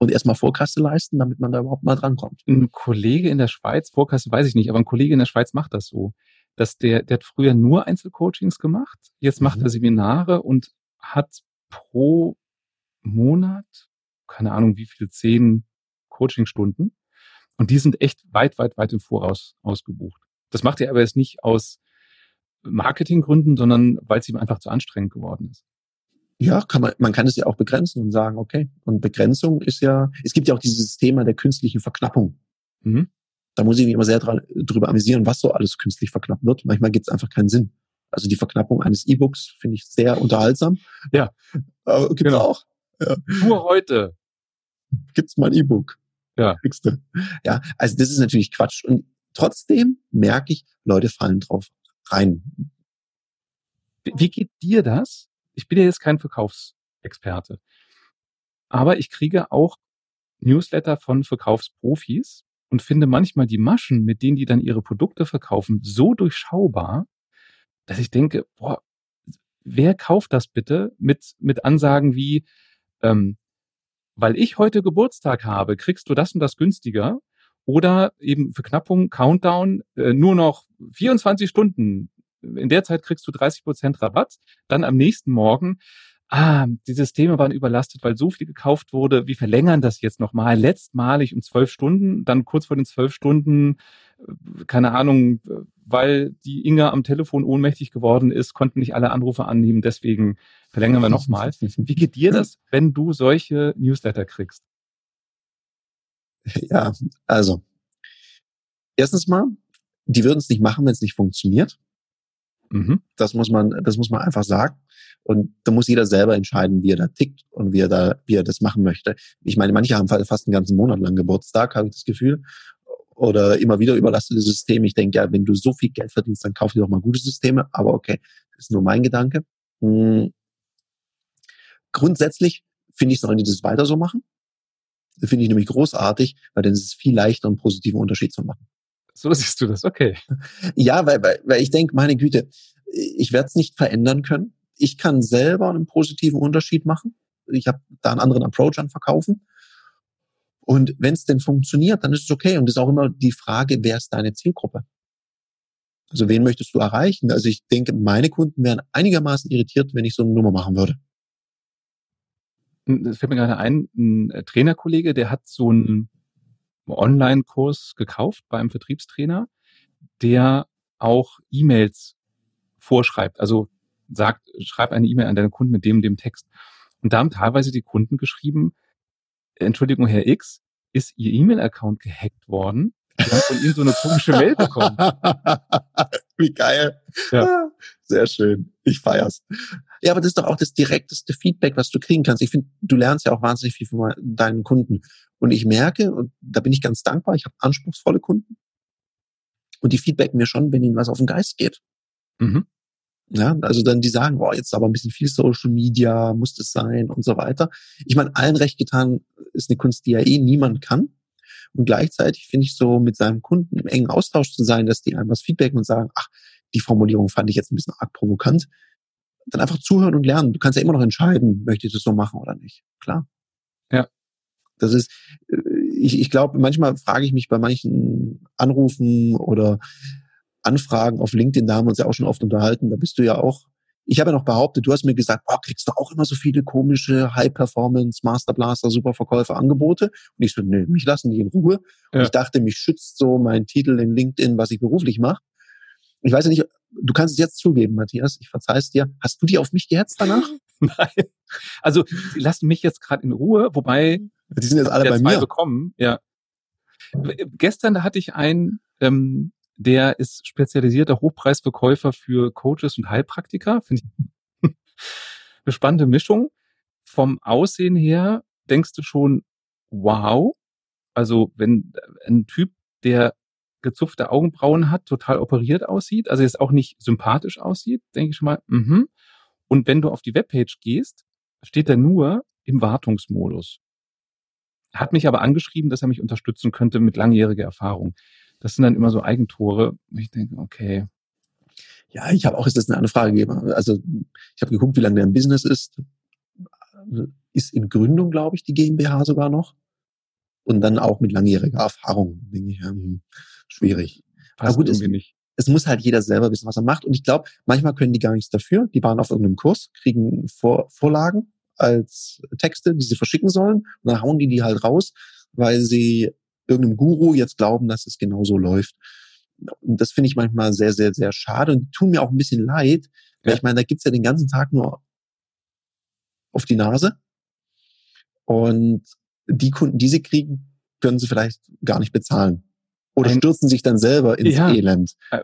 und erstmal Vorkasse leisten, damit man da überhaupt mal drankommt. Ein Kollege in der Schweiz, Vorkasse weiß ich nicht, aber ein Kollege in der Schweiz macht das so. dass der, der hat früher nur Einzelcoachings gemacht, jetzt macht Mhm. er Seminare und hat pro Monat, keine Ahnung wie viele, zehn Coachingstunden. Und die sind echt weit, weit, weit im Voraus ausgebucht. Das macht er aber jetzt nicht aus Marketinggründen, sondern weil es ihm einfach zu anstrengend geworden ist. Ja, kann man, man kann es ja auch begrenzen und sagen, okay. Und Begrenzung ist ja, es gibt ja auch dieses Thema der künstlichen Verknappung. Mhm. Da muss ich mich immer sehr dran, drüber amüsieren, was so alles künstlich verknappt wird. Manchmal gibt es einfach keinen Sinn. Also die Verknappung eines E-Books finde ich sehr unterhaltsam. Ja. Aber gibt's Genau. auch. Nur heute. Gibt's mal ein E-Book. Ja. Kriegst du. Ja, also das ist natürlich Quatsch. Und trotzdem merke ich, Leute fallen drauf rein. Wie geht dir das? Ich bin ja jetzt kein Verkaufsexperte. Aber ich kriege auch Newsletter von Verkaufsprofis und finde manchmal die Maschen, mit denen die dann ihre Produkte verkaufen, so durchschaubar, dass ich denke, boah, wer kauft das bitte mit, mit Ansagen wie, ähm, weil ich heute Geburtstag habe, kriegst du das und das günstiger. Oder eben Verknappung, Countdown, äh, nur noch 24 Stunden. In der Zeit kriegst du 30 Prozent Rabatt. Dann am nächsten Morgen, ah, die Systeme waren überlastet, weil so viel gekauft wurde. Wir verlängern das jetzt nochmal letztmalig um zwölf Stunden. Dann kurz vor den zwölf Stunden, äh, keine Ahnung, weil die Inga am Telefon ohnmächtig geworden ist, konnten nicht alle Anrufe annehmen. Deswegen verlängern wir nochmal. Wie geht dir das, wenn du solche Newsletter kriegst? Ja, also erstens mal, die würden es nicht machen, wenn es nicht funktioniert. Mhm. Das muss man, das muss man einfach sagen. Und da muss jeder selber entscheiden, wie er da tickt und wie er da, wie er das machen möchte. Ich meine, manche haben fast einen ganzen Monat lang Geburtstag, habe ich das Gefühl. Oder immer wieder überlastete Systeme. Ich denke, ja, wenn du so viel Geld verdienst, dann kauf dir doch mal gute Systeme. Aber okay, das ist nur mein Gedanke. Hm. Grundsätzlich finde ich, sollen die das weiter so machen. Finde ich nämlich großartig, weil dann ist es viel leichter, einen positiven Unterschied zu machen. So siehst du das, okay. Ja, weil, weil, weil ich denke, meine Güte, ich werde es nicht verändern können. Ich kann selber einen positiven Unterschied machen. Ich habe da einen anderen Approach an Verkaufen. Und wenn es denn funktioniert, dann ist es okay. Und es ist auch immer die Frage, wer ist deine Zielgruppe? Also wen möchtest du erreichen? Also ich denke, meine Kunden wären einigermaßen irritiert, wenn ich so eine Nummer machen würde. Es fällt mir gerade ein, ein Trainerkollege, der hat so einen Online-Kurs gekauft beim Vertriebstrainer, der auch E-Mails vorschreibt. Also sagt, schreib eine E-Mail an deinen Kunden mit dem, dem Text. Und da haben teilweise die Kunden geschrieben, Entschuldigung, Herr X, ist Ihr E-Mail-Account gehackt worden? Wir haben von Ihnen so eine komische Mail bekommen. Wie geil. Ja. Sehr schön. Ich feier's. Ja, aber das ist doch auch das direkteste Feedback, was du kriegen kannst. Ich finde, du lernst ja auch wahnsinnig viel von deinen Kunden. Und ich merke, und da bin ich ganz dankbar, ich habe anspruchsvolle Kunden. Und die feedbacken mir schon, wenn ihnen was auf den Geist geht. Mhm. Ja, also dann die sagen, boah, jetzt aber ein bisschen viel Social Media, muss das sein und so weiter. Ich meine, allen recht getan ist eine Kunst, die ja eh niemand kann. Und gleichzeitig finde ich so mit seinem Kunden im engen Austausch zu sein, dass die einem was feedbacken und sagen, ach, die Formulierung fand ich jetzt ein bisschen arg provokant. Dann einfach zuhören und lernen. Du kannst ja immer noch entscheiden, möchte ich das so machen oder nicht. Klar. Ja. Das ist, äh, ich, ich glaube, manchmal frage ich mich bei manchen Anrufen oder Anfragen auf LinkedIn, da haben wir uns ja auch schon oft unterhalten, da bist du ja auch, ich habe ja noch behauptet, du hast mir gesagt, oh, kriegst du auch immer so viele komische High-Performance, Masterblaster, Superverkäufer Angebote? Und ich so, nö, mich lassen die in Ruhe. Und Ja. ich dachte, mich schützt so mein Titel in LinkedIn, was ich beruflich mache. Ich weiß ja nicht, du kannst es jetzt zugeben, Matthias, ich verzeih's dir. Hast du die auf mich gehetzt danach? Nein. Also, die lassen mich jetzt gerade in Ruhe, wobei Die sind jetzt alle bei mir. bekommen, ja. Gestern, da hatte ich einen, ähm, der ist spezialisierter Hochpreisverkäufer für Coaches und Heilpraktiker. Finde ich eine spannende Mischung. Vom Aussehen her denkst du schon, wow. Also, wenn ein Typ, der gezupfte Augenbrauen hat, total operiert aussieht, also jetzt auch nicht sympathisch aussieht, denke ich mal, mhm. Und wenn du auf die Webpage gehst, steht er nur im Wartungsmodus. Hat mich aber angeschrieben, dass er mich unterstützen könnte mit langjähriger Erfahrung. Das sind dann immer so Eigentore. Ich denke, okay, Ja, ich habe auch ist das eine andere Frage gegeben. Also ich habe geguckt, wie lange der im Business ist. Ist in Gründung, glaube ich, die GmbH sogar noch. Und dann auch mit langjähriger Erfahrung, denke ich, hm, schwierig. passt gut, ist- irgendwie nicht. es muss halt jeder selber wissen, was er macht. Und ich glaube, manchmal können die gar nichts dafür. Die waren auf irgendeinem Kurs, kriegen Vor Vorlagen als Texte, die sie verschicken sollen. Und dann hauen die die halt raus, weil sie irgendeinem Guru jetzt glauben, dass es genauso läuft. Und das finde ich manchmal sehr, sehr, sehr schade und tun mir auch ein bisschen leid. Weil ja. ich meine, da gibt's ja den ganzen Tag nur auf die Nase. Und die Kunden, die sie kriegen, können sie vielleicht gar nicht bezahlen. Oder ein, stürzen sich dann selber ins ja, Elend. Äh,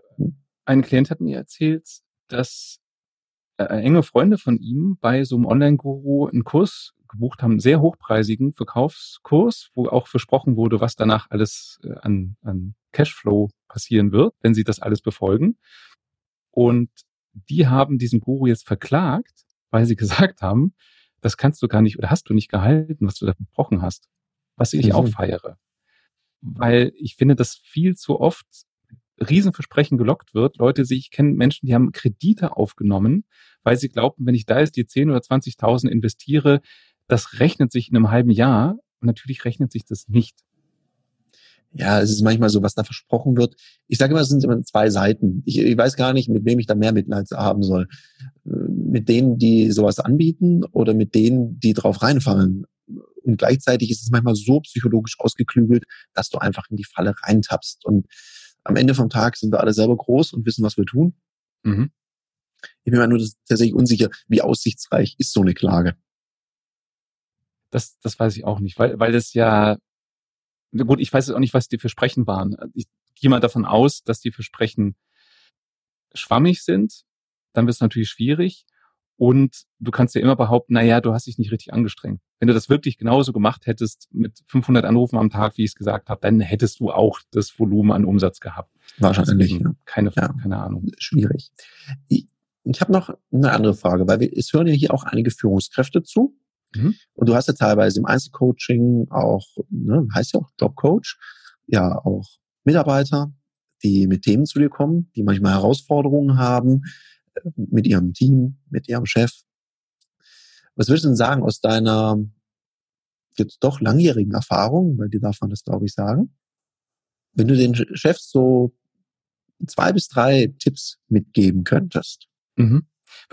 ein Klient hat mir erzählt, dass äh, enge Freunde von ihm bei so einem Online-Guru einen Kurs gebucht haben, sehr hochpreisigen Verkaufskurs, wo auch versprochen wurde, was danach alles äh, an, an Cashflow passieren wird, wenn sie das alles befolgen. Und die haben diesen Guru jetzt verklagt, weil sie gesagt haben, das kannst du gar nicht oder hast du nicht gehalten, was du da versprochen hast. Was ich mhm. auch feiere. Weil ich finde, dass viel zu oft Riesenversprechen gelockt wird. Leute, ich kenne Menschen, die haben Kredite aufgenommen, weil sie glaubten, wenn ich da jetzt die 10 oder 20.000 investiere, das rechnet sich in einem halben Jahr. Und natürlich rechnet sich das nicht. Ja, es ist manchmal so, was da versprochen wird. Ich sage immer, es sind immer zwei Seiten. Ich, ich weiß gar nicht, mit wem ich da mehr Mitleid haben soll. Mit denen, die sowas anbieten oder mit denen, die drauf reinfallen. Und gleichzeitig ist es manchmal so psychologisch ausgeklügelt, dass du einfach in die Falle reintappst. Und am Ende vom Tag sind wir alle selber groß und wissen, was wir tun. Mhm. Ich bin mir nur tatsächlich unsicher, wie aussichtsreich ist so eine Klage. Das, das weiß ich auch nicht, weil, weil das ja gut, ich weiß auch nicht, was die Versprechen waren. Ich gehe mal davon aus, dass die Versprechen schwammig sind. Dann wird es natürlich schwierig. Und du kannst ja immer behaupten, na ja, du hast dich nicht richtig angestrengt. Wenn du das wirklich genauso gemacht hättest mit 500 Anrufen am Tag, wie ich es gesagt habe, dann hättest du auch das Volumen an Umsatz gehabt. Wahrscheinlich. Ja. Keine, ja. keine Ahnung. Schwierig. Ich, ich habe noch eine andere Frage, weil wir, es hören ja hier auch einige Führungskräfte zu. Mhm. Und du hast ja teilweise im Einzelcoaching auch, ne, heißt ja auch Jobcoach, ja auch Mitarbeiter, die mit Themen zu dir kommen, die manchmal Herausforderungen haben mit ihrem Team, mit ihrem Chef. Was würdest du denn sagen aus deiner jetzt doch langjährigen Erfahrung, bei dir darf man das glaube ich sagen, wenn du den Chefs so zwei bis drei Tipps mitgeben könntest? Mhm.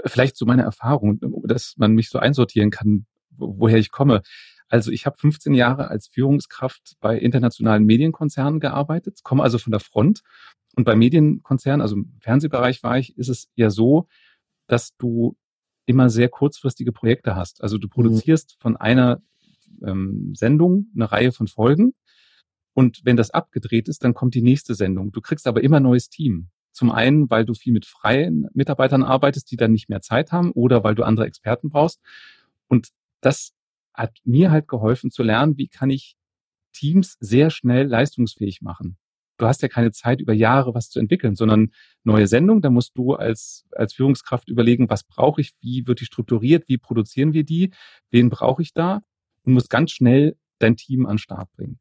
Vielleicht so meine Erfahrung, dass man mich so einsortieren kann, woher ich komme. Also ich habe 15 Jahre als Führungskraft bei internationalen Medienkonzernen gearbeitet, komme also von der Front. Und bei Medienkonzernen, also im Fernsehbereich war ich, ist es ja so, dass du immer sehr kurzfristige Projekte hast. Also du mhm. produzierst von einer ähm, Sendung eine Reihe von Folgen. Und wenn das abgedreht ist, dann kommt die nächste Sendung. Du kriegst aber immer neues Team. Zum einen, weil du viel mit freien Mitarbeitern arbeitest, die dann nicht mehr Zeit haben oder weil du andere Experten brauchst. Und das hat mir halt geholfen zu lernen, wie kann ich Teams sehr schnell leistungsfähig machen. Du hast ja keine Zeit, über Jahre was zu entwickeln, sondern neue Sendung, da musst du als, als Führungskraft überlegen, was brauche ich, wie wird die strukturiert, wie produzieren wir die, wen brauche ich da und musst ganz schnell dein Team an den Start bringen.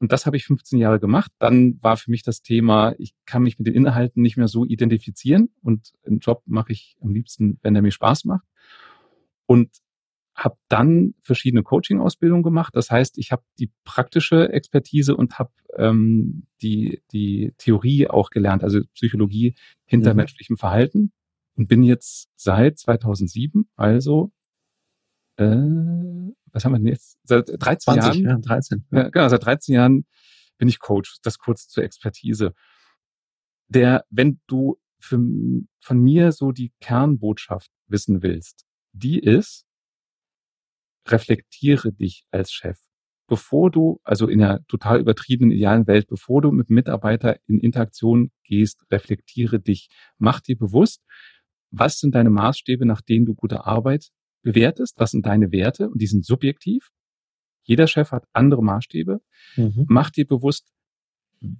Und das habe ich 15 Jahre gemacht. Dann war für mich das Thema, ich kann mich mit den Inhalten nicht mehr so identifizieren und einen Job mache ich am liebsten, wenn er mir Spaß macht. Und habe dann verschiedene Coaching-Ausbildungen gemacht. Das heißt, ich habe die praktische Expertise und habe ähm, die, die Theorie auch gelernt, also Psychologie hinter mhm. menschlichem Verhalten und bin jetzt seit 2007, also äh, was haben wir denn jetzt? Seit 13 20, Jahren. Ja, 13. Ja. genau, seit 13 Jahren bin ich Coach. Das kurz zur Expertise. Der, wenn du für, von mir so die Kernbotschaft wissen willst, die ist, reflektiere dich als Chef. Bevor du, also in einer total übertriebenen idealen Welt, bevor du mit Mitarbeiter in Interaktion gehst, reflektiere dich. Mach dir bewusst, was sind deine Maßstäbe, nach denen du gute Arbeit bewertest? Was sind deine Werte? Und die sind subjektiv. Jeder Chef hat andere Maßstäbe. Mhm. Mach dir bewusst,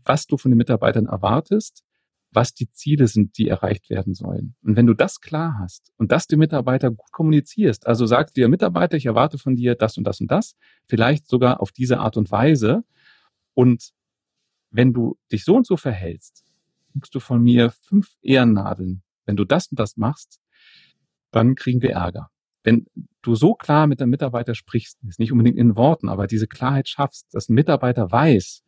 was du von den Mitarbeitern erwartest, was die Ziele sind, die erreicht werden sollen. Und wenn du das klar hast und das dem Mitarbeiter gut kommunizierst, also sagst dir Mitarbeiter, ich erwarte von dir das und das und das, vielleicht sogar auf diese Art und Weise. Und wenn du dich so und so verhältst, kriegst du von mir fünf Ehrennadeln. Wenn du das und das machst, dann kriegen wir Ärger. Wenn du so klar mit dem Mitarbeiter sprichst, ist nicht unbedingt in Worten, aber diese Klarheit schaffst, dass ein Mitarbeiter weiß,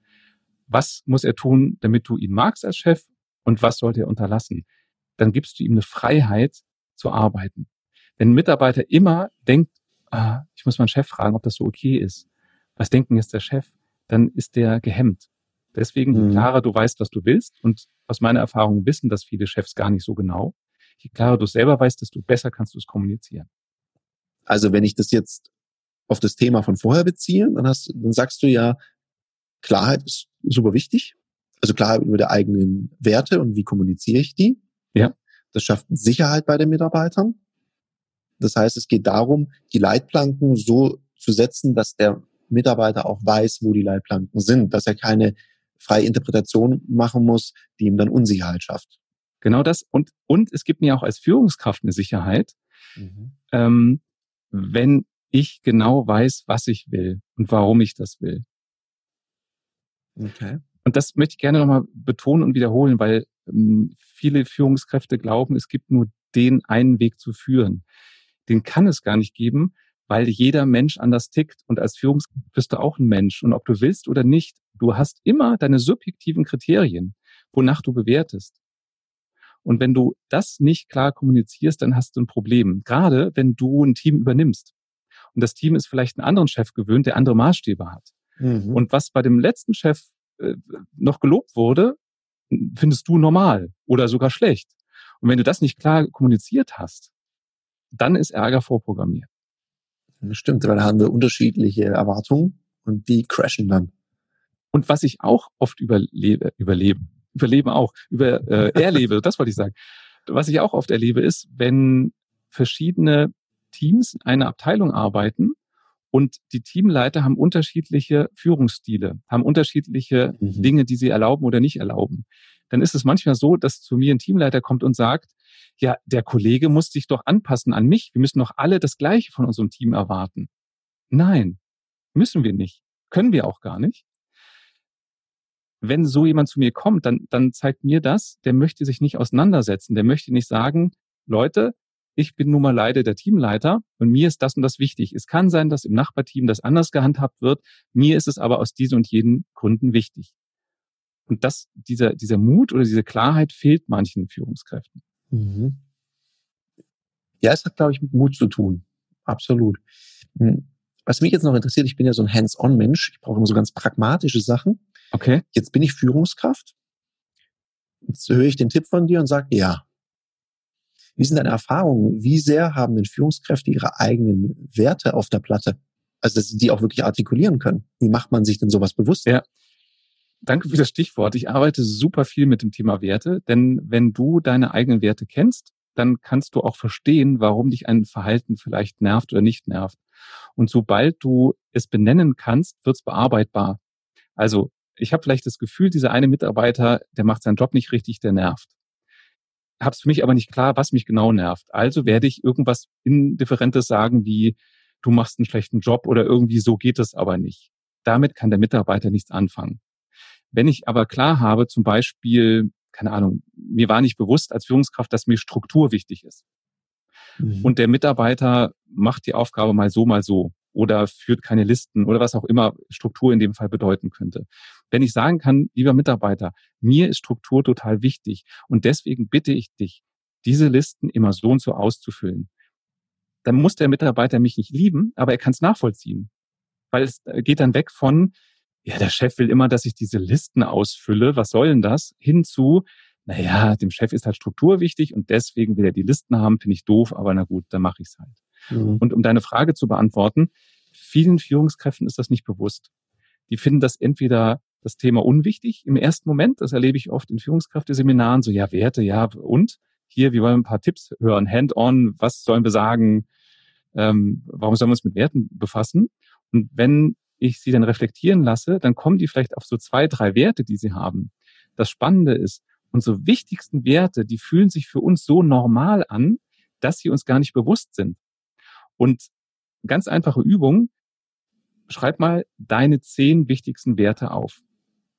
was muss er tun, damit du ihn magst als Chef und was sollte er unterlassen, dann gibst du ihm eine Freiheit zu arbeiten. Wenn ein Mitarbeiter immer denkt, ah, ich muss meinen Chef fragen, ob das so okay ist, was denkt denn jetzt der Chef, dann ist der gehemmt. Deswegen, je mhm. klarer du weißt, was du willst, und aus meiner Erfahrung wissen das viele Chefs gar nicht so genau, je klarer du selber weißt, desto besser kannst du es kommunizieren. Also wenn ich das jetzt auf das Thema von vorher beziehe, dann, hast, dann sagst du ja, Klarheit ist super wichtig. Also Klarheit über die eigenen Werte und wie kommuniziere ich die. Ja. Das schafft Sicherheit bei den Mitarbeitern. Das heißt, es geht darum, die Leitplanken so zu setzen, dass der Mitarbeiter auch weiß, wo die Leitplanken sind, dass er keine freie Interpretation machen muss, die ihm dann Unsicherheit schafft. Genau das. Und, und es gibt mir auch als Führungskraft eine Sicherheit, mhm. ähm, wenn ich genau weiß, was ich will und warum ich das will. Okay. Und das möchte ich gerne nochmal betonen und wiederholen, weil ähm, viele Führungskräfte glauben, es gibt nur den einen Weg zu führen. Den kann es gar nicht geben, weil jeder Mensch anders tickt und als Führungskraft bist du auch ein Mensch. Und ob du willst oder nicht, du hast immer deine subjektiven Kriterien, wonach du bewertest. Und wenn du das nicht klar kommunizierst, dann hast du ein Problem. Gerade wenn du ein Team übernimmst. Und das Team ist vielleicht einen anderen Chef gewöhnt, der andere Maßstäbe hat. Mhm. Und was bei dem letzten Chef noch gelobt wurde, findest du normal oder sogar schlecht. Und wenn du das nicht klar kommuniziert hast, dann ist Ärger vorprogrammiert. Das stimmt, weil da haben wir unterschiedliche Erwartungen und die crashen dann. Und was ich auch oft überlebe, überlebe, überlebe auch, über äh, erlebe, das wollte ich sagen. Was ich auch oft erlebe, ist, wenn verschiedene Teams in einer Abteilung arbeiten und die Teamleiter haben unterschiedliche Führungsstile, haben unterschiedliche mhm. Dinge, die sie erlauben oder nicht erlauben. Dann ist es manchmal so, dass zu mir ein Teamleiter kommt und sagt, ja, der Kollege muss sich doch anpassen an mich. Wir müssen doch alle das Gleiche von unserem Team erwarten. Nein, müssen wir nicht. Können wir auch gar nicht. Wenn so jemand zu mir kommt, dann, dann zeigt mir das, der möchte sich nicht auseinandersetzen. Der möchte nicht sagen, Leute, ich bin nun mal leider der Teamleiter und mir ist das und das wichtig. Es kann sein, dass im Nachbarteam das anders gehandhabt wird. Mir ist es aber aus diesen und jenen Gründen wichtig. Und das, dieser, dieser Mut oder diese Klarheit fehlt manchen Führungskräften. Mhm. Ja, es hat, glaube ich, mit Mut zu tun. Absolut. Hm. Was mich jetzt noch interessiert, ich bin ja so ein Hands-on-Mensch. Ich brauche immer so ganz pragmatische Sachen. Okay. Jetzt bin ich Führungskraft. Jetzt höre ich den Tipp von dir und sage, ja, wie sind deine Erfahrungen? Wie sehr haben denn Führungskräfte ihre eigenen Werte auf der Platte? Also, dass sie die auch wirklich artikulieren können. Wie macht man sich denn sowas bewusst? Ja. Danke für das Stichwort. Ich arbeite super viel mit dem Thema Werte, denn wenn du deine eigenen Werte kennst, dann kannst du auch verstehen, warum dich ein Verhalten vielleicht nervt oder nicht nervt. Und sobald du es benennen kannst, wird es bearbeitbar. Also ich habe vielleicht das Gefühl, dieser eine Mitarbeiter, der macht seinen Job nicht richtig, der nervt habe es für mich aber nicht klar, was mich genau nervt. Also werde ich irgendwas Indifferentes sagen wie, du machst einen schlechten Job oder irgendwie so geht es aber nicht. Damit kann der Mitarbeiter nichts anfangen. Wenn ich aber klar habe, zum Beispiel, keine Ahnung, mir war nicht bewusst als Führungskraft, dass mir Struktur wichtig ist. Mhm. Und der Mitarbeiter macht die Aufgabe mal so, mal so oder führt keine Listen oder was auch immer Struktur in dem Fall bedeuten könnte. Wenn ich sagen kann, lieber Mitarbeiter, mir ist Struktur total wichtig und deswegen bitte ich dich, diese Listen immer so und so auszufüllen, dann muss der Mitarbeiter mich nicht lieben, aber er kann es nachvollziehen. Weil es geht dann weg von, ja, der Chef will immer, dass ich diese Listen ausfülle, was soll denn das? Hinzu, naja, dem Chef ist halt Struktur wichtig und deswegen will er die Listen haben, finde ich doof, aber na gut, dann mache ich es halt. Mhm. Und um deine Frage zu beantworten, vielen Führungskräften ist das nicht bewusst. Die finden das entweder das Thema unwichtig im ersten Moment, das erlebe ich oft in Führungskräfteseminaren, so ja, Werte, ja, und hier, wir wollen ein paar Tipps hören, hand-on, was sollen wir sagen, ähm, warum sollen wir uns mit Werten befassen? Und wenn ich sie dann reflektieren lasse, dann kommen die vielleicht auf so zwei, drei Werte, die sie haben. Das Spannende ist, unsere wichtigsten Werte, die fühlen sich für uns so normal an, dass sie uns gar nicht bewusst sind. Und ganz einfache Übung, schreib mal deine zehn wichtigsten Werte auf.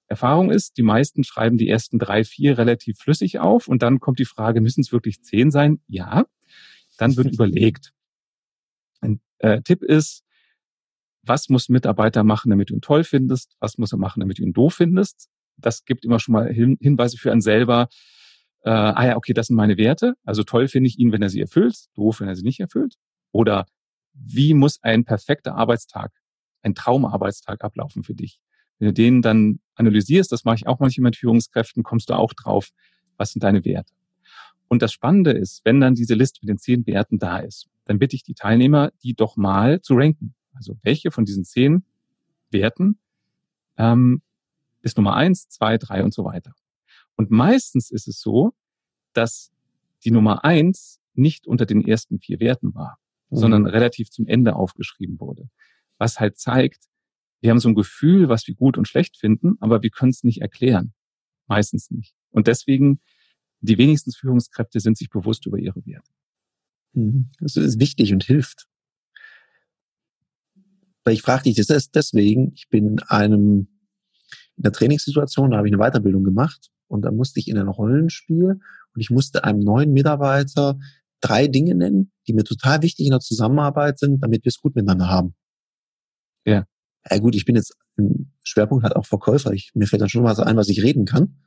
Erfahrung ist, die meisten schreiben die ersten drei, vier relativ flüssig auf und dann kommt die Frage, müssen es wirklich zehn sein? Ja. Dann wird überlegt. Ein äh, Tipp ist, was muss Mitarbeiter machen, damit du ihn toll findest? Was muss er machen, damit du ihn doof findest? das gibt immer schon mal Hin Hinweise für einen selber. Äh, ah ja, okay, das sind meine Werte. Also toll finde ich ihn, wenn er sie erfüllt, doof, wenn er sie nicht erfüllt. Oder wie muss ein perfekter Arbeitstag, ein Traumarbeitstag ablaufen für dich? Wenn du den dann analysierst, das mache ich auch manchmal mit Führungskräften, kommst du auch drauf, was sind deine Werte. Und das Spannende ist, wenn dann diese Liste mit den zehn Werten da ist, dann bitte ich die Teilnehmer, die doch mal zu ranken. Also welche von diesen zehn Werten ähm, ist Nummer eins, zwei, drei und so weiter. Und meistens ist es so, dass die Nummer eins nicht unter den ersten vier Werten war, mhm. sondern relativ zum Ende aufgeschrieben wurde. Was halt zeigt, wir haben so ein Gefühl, was wir gut und schlecht finden, aber wir können es nicht erklären. Meistens nicht. Und deswegen, die wenigsten Führungskräfte sind sich bewusst über ihre Werte. Mhm. Das ist wichtig und hilft. Weil ich frage dich das ist deswegen, ich bin in einem, in der Trainingssituation, da habe ich eine Weiterbildung gemacht und da musste ich in ein Rollenspiel und ich musste einem neuen Mitarbeiter drei Dinge nennen, die mir total wichtig in der Zusammenarbeit sind, damit wir es gut miteinander haben. Ja. Ja gut, ich bin jetzt im Schwerpunkt halt auch Verkäufer. Ich, mir fällt dann schon mal so ein, was ich reden kann.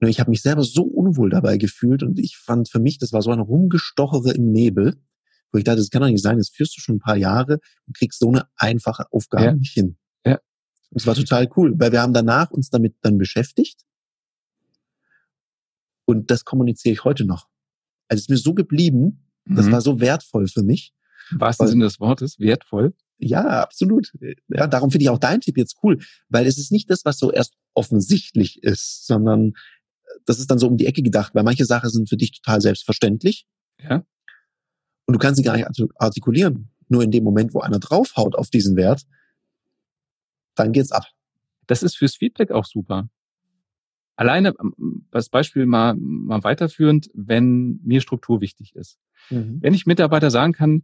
Nur ich habe mich selber so unwohl dabei gefühlt und ich fand für mich, das war so ein Rumgestochere im Nebel, wo ich dachte, das kann doch nicht sein, das führst du schon ein paar Jahre und kriegst so eine einfache Aufgabe ja. nicht hin. Ja. Und es war total cool, weil wir haben danach uns damit dann beschäftigt und das kommuniziere ich heute noch. Also es ist mir so geblieben, das mhm. war so wertvoll für mich. Im wahrsten Sinne des Wortes, wertvoll. Ja, absolut. Ja, darum finde ich auch dein Tipp jetzt cool, weil es ist nicht das, was so erst offensichtlich ist, sondern das ist dann so um die Ecke gedacht, weil manche Sachen sind für dich total selbstverständlich. Ja. Und du kannst sie gar nicht artikulieren. Nur in dem Moment, wo einer draufhaut auf diesen Wert, dann geht's ab. Das ist fürs Feedback auch super. Alleine, das Beispiel mal, mal weiterführend, wenn mir Struktur wichtig ist. Mhm. Wenn ich Mitarbeiter sagen kann,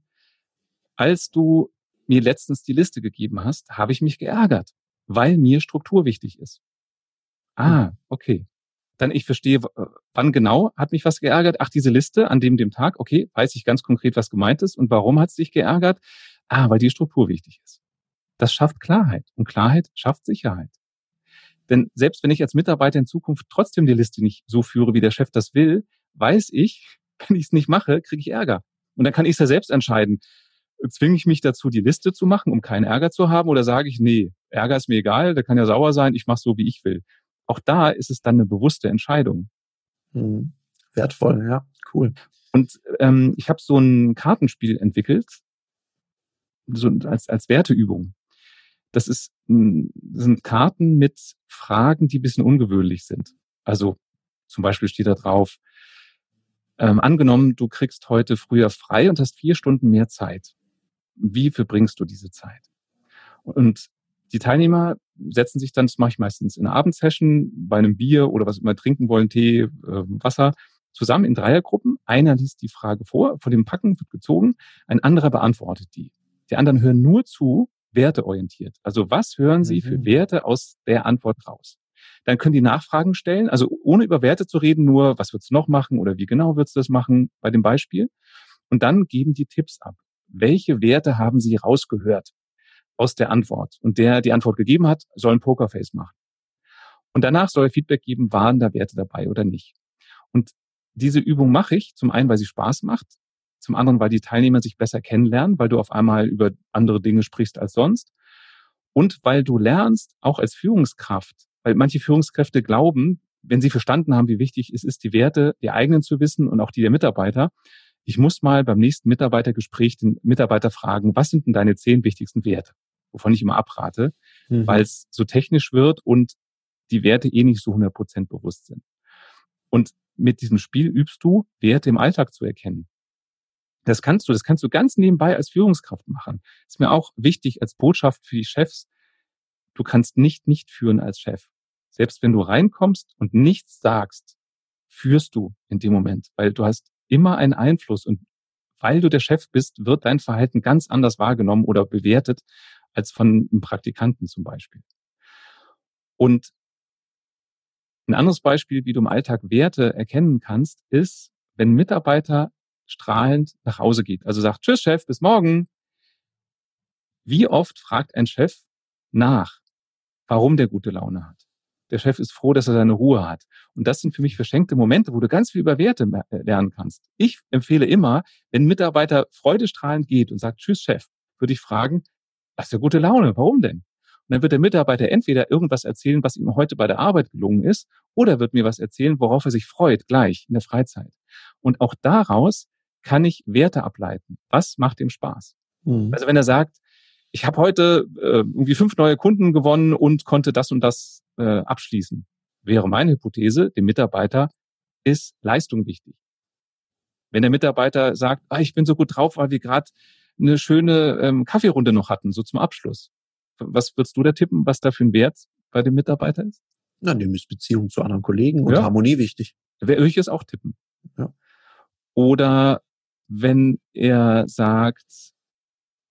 als du mir letztens die Liste gegeben hast, habe ich mich geärgert, weil mir Struktur wichtig ist. Ah, hm. okay. Dann ich verstehe, wann genau hat mich was geärgert? Ach, diese Liste an dem, dem Tag. Okay, weiß ich ganz konkret, was gemeint ist. Und warum hat es dich geärgert? Ah, weil die Struktur wichtig ist. Das schafft Klarheit. Und Klarheit schafft Sicherheit. Denn selbst wenn ich als Mitarbeiter in Zukunft trotzdem die Liste nicht so führe, wie der Chef das will, weiß ich, wenn ich es nicht mache, kriege ich Ärger. Und dann kann ich es ja selbst entscheiden zwinge ich mich dazu, die Liste zu machen, um keinen Ärger zu haben, oder sage ich, nee, Ärger ist mir egal, der kann ja sauer sein, ich mache so, wie ich will. Auch da ist es dann eine bewusste Entscheidung. Hm. Wertvoll, ja, cool. Und ähm, ich habe so ein Kartenspiel entwickelt, so als, als Werteübung. Das ist das sind Karten mit Fragen, die ein bisschen ungewöhnlich sind. Also zum Beispiel steht da drauf, ähm, angenommen, du kriegst heute früher frei und hast vier Stunden mehr Zeit wie verbringst du diese Zeit? Und die Teilnehmer setzen sich dann, das mache ich meistens in einer Abendsession, bei einem Bier oder was immer trinken wollen, Tee, äh, Wasser, zusammen in Dreiergruppen. Einer liest die Frage vor, von dem Packen wird gezogen, ein anderer beantwortet die. Die anderen hören nur zu, werteorientiert. Also was hören sie für mhm. Werte aus der Antwort raus? Dann können die Nachfragen stellen, also ohne über Werte zu reden, nur was würdest du noch machen oder wie genau würdest du das machen bei dem Beispiel. Und dann geben die Tipps ab welche Werte haben Sie rausgehört aus der Antwort? Und der die Antwort gegeben hat, soll ein Pokerface machen. Und danach soll er Feedback geben, waren da Werte dabei oder nicht. Und diese Übung mache ich zum einen, weil sie Spaß macht, zum anderen, weil die Teilnehmer sich besser kennenlernen, weil du auf einmal über andere Dinge sprichst als sonst und weil du lernst, auch als Führungskraft, weil manche Führungskräfte glauben, wenn sie verstanden haben, wie wichtig es ist, die Werte der eigenen zu wissen und auch die der Mitarbeiter, ich muss mal beim nächsten Mitarbeitergespräch den Mitarbeiter fragen, was sind denn deine zehn wichtigsten Werte? Wovon ich immer abrate, mhm. weil es so technisch wird und die Werte eh nicht so 100 Prozent bewusst sind. Und mit diesem Spiel übst du, Werte im Alltag zu erkennen. Das kannst du, das kannst du ganz nebenbei als Führungskraft machen. Ist mir auch wichtig als Botschaft für die Chefs. Du kannst nicht nicht führen als Chef. Selbst wenn du reinkommst und nichts sagst, führst du in dem Moment, weil du hast immer einen Einfluss und weil du der Chef bist, wird dein Verhalten ganz anders wahrgenommen oder bewertet als von einem Praktikanten zum Beispiel. Und ein anderes Beispiel, wie du im Alltag Werte erkennen kannst, ist, wenn Mitarbeiter strahlend nach Hause geht, also sagt, tschüss Chef, bis morgen. Wie oft fragt ein Chef nach, warum der gute Laune hat? Der Chef ist froh, dass er seine Ruhe hat. Und das sind für mich verschenkte Momente, wo du ganz viel über Werte äh, lernen kannst. Ich empfehle immer, wenn ein Mitarbeiter freudestrahlend geht und sagt, tschüss Chef, würde ich fragen, hast du gute Laune? Warum denn? Und dann wird der Mitarbeiter entweder irgendwas erzählen, was ihm heute bei der Arbeit gelungen ist, oder wird mir was erzählen, worauf er sich freut, gleich in der Freizeit. Und auch daraus kann ich Werte ableiten. Was macht ihm Spaß? Mhm. Also wenn er sagt, ich habe heute äh, irgendwie fünf neue Kunden gewonnen und konnte das und das äh, abschließen, wäre meine Hypothese, dem Mitarbeiter ist Leistung wichtig. Wenn der Mitarbeiter sagt, ah, ich bin so gut drauf, weil wir gerade eine schöne ähm, Kaffeerunde noch hatten, so zum Abschluss. Was würdest du da tippen, was da für ein Wert bei dem Mitarbeiter ist? Na, dem ist Beziehung zu anderen Kollegen und ja. Harmonie wichtig. Würde ich es auch tippen. Ja. Oder wenn er sagt,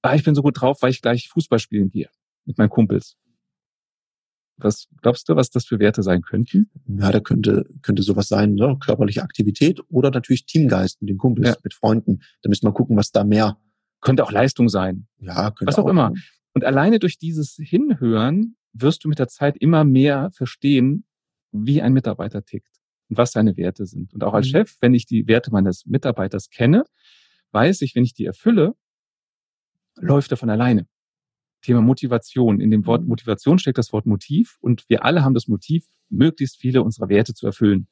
ah, ich bin so gut drauf, weil ich gleich Fußball spielen gehe mit meinen Kumpels. Was glaubst du, was das für Werte sein könnten? Ja, da könnte, könnte sowas sein, ne? körperliche Aktivität oder natürlich Teamgeist mit den Kumpels, ja. mit Freunden. Da müssen wir gucken, was da mehr. Könnte auch Leistung sein. Ja, könnte Was auch, auch immer. Sein. Und alleine durch dieses Hinhören wirst du mit der Zeit immer mehr verstehen, wie ein Mitarbeiter tickt und was seine Werte sind. Und auch als mhm. Chef, wenn ich die Werte meines Mitarbeiters kenne, weiß ich, wenn ich die erfülle, läuft er von alleine. Thema Motivation. In dem Wort mhm. Motivation steckt das Wort Motiv und wir alle haben das Motiv, möglichst viele unserer Werte zu erfüllen.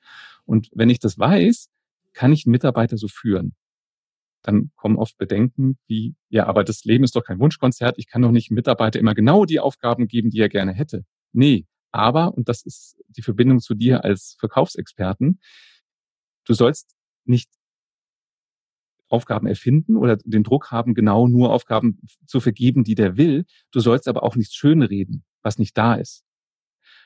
Und wenn ich das weiß, kann ich einen Mitarbeiter so führen. Dann kommen oft Bedenken wie, ja, aber das Leben ist doch kein Wunschkonzert. Ich kann doch nicht Mitarbeiter immer genau die Aufgaben geben, die er gerne hätte. Nee, aber, und das ist die Verbindung zu dir als Verkaufsexperten, du sollst nicht Aufgaben erfinden oder den Druck haben, genau nur Aufgaben zu vergeben, die der will. Du sollst aber auch nichts schönreden, was nicht da ist.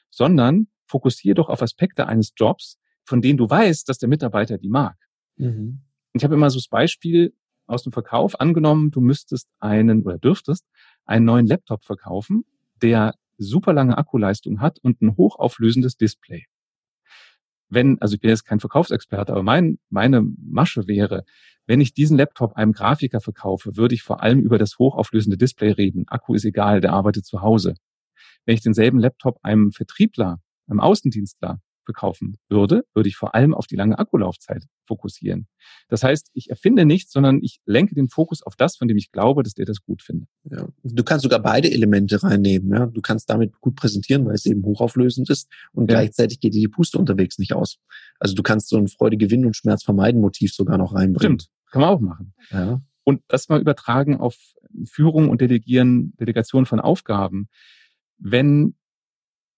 Sondern fokussiere doch auf Aspekte eines Jobs, von denen du weißt, dass der Mitarbeiter die mag. Mhm. Ich habe immer so das Beispiel aus dem Verkauf angenommen, du müsstest einen oder dürftest einen neuen Laptop verkaufen, der super lange Akkuleistung hat und ein hochauflösendes Display wenn, also ich bin jetzt kein Verkaufsexperte, aber mein, meine Masche wäre, wenn ich diesen Laptop einem Grafiker verkaufe, würde ich vor allem über das hochauflösende Display reden. Akku ist egal, der arbeitet zu Hause. Wenn ich denselben Laptop einem Vertriebler, einem Außendienstler verkaufen würde, würde ich vor allem auf die lange Akkulaufzeit fokussieren. Das heißt, ich erfinde nichts, sondern ich lenke den Fokus auf das, von dem ich glaube, dass der das gut findet. Ja. Du kannst sogar beide Elemente reinnehmen. Ja? Du kannst damit gut präsentieren, weil es eben hochauflösend ist und ja. gleichzeitig geht dir die Puste unterwegs nicht aus. Also du kannst so ein Freude gewinnen und Schmerz vermeiden Motiv sogar noch reinbringen. Stimmt, kann man auch machen. Ja. Und das mal übertragen auf Führung und Delegieren, Delegation von Aufgaben. Wenn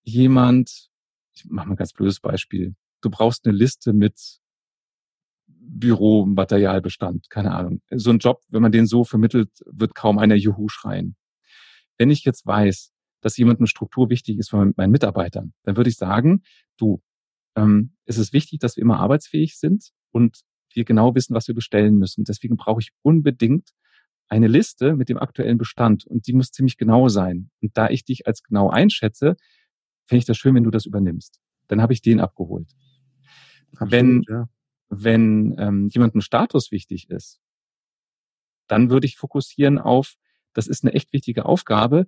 jemand ich mache mal ein ganz blödes Beispiel. Du brauchst eine Liste mit Büromaterialbestand, keine Ahnung. So ein Job, wenn man den so vermittelt, wird kaum einer Juhu schreien. Wenn ich jetzt weiß, dass jemand eine Struktur wichtig ist von meinen Mitarbeitern, dann würde ich sagen, du, ähm, es ist wichtig, dass wir immer arbeitsfähig sind und wir genau wissen, was wir bestellen müssen. Deswegen brauche ich unbedingt eine Liste mit dem aktuellen Bestand und die muss ziemlich genau sein. Und da ich dich als genau einschätze, fände ich das schön, wenn du das übernimmst. Dann habe ich den abgeholt. Absolut, wenn ja. wenn ähm, jemandem Status wichtig ist, dann würde ich fokussieren auf, das ist eine echt wichtige Aufgabe.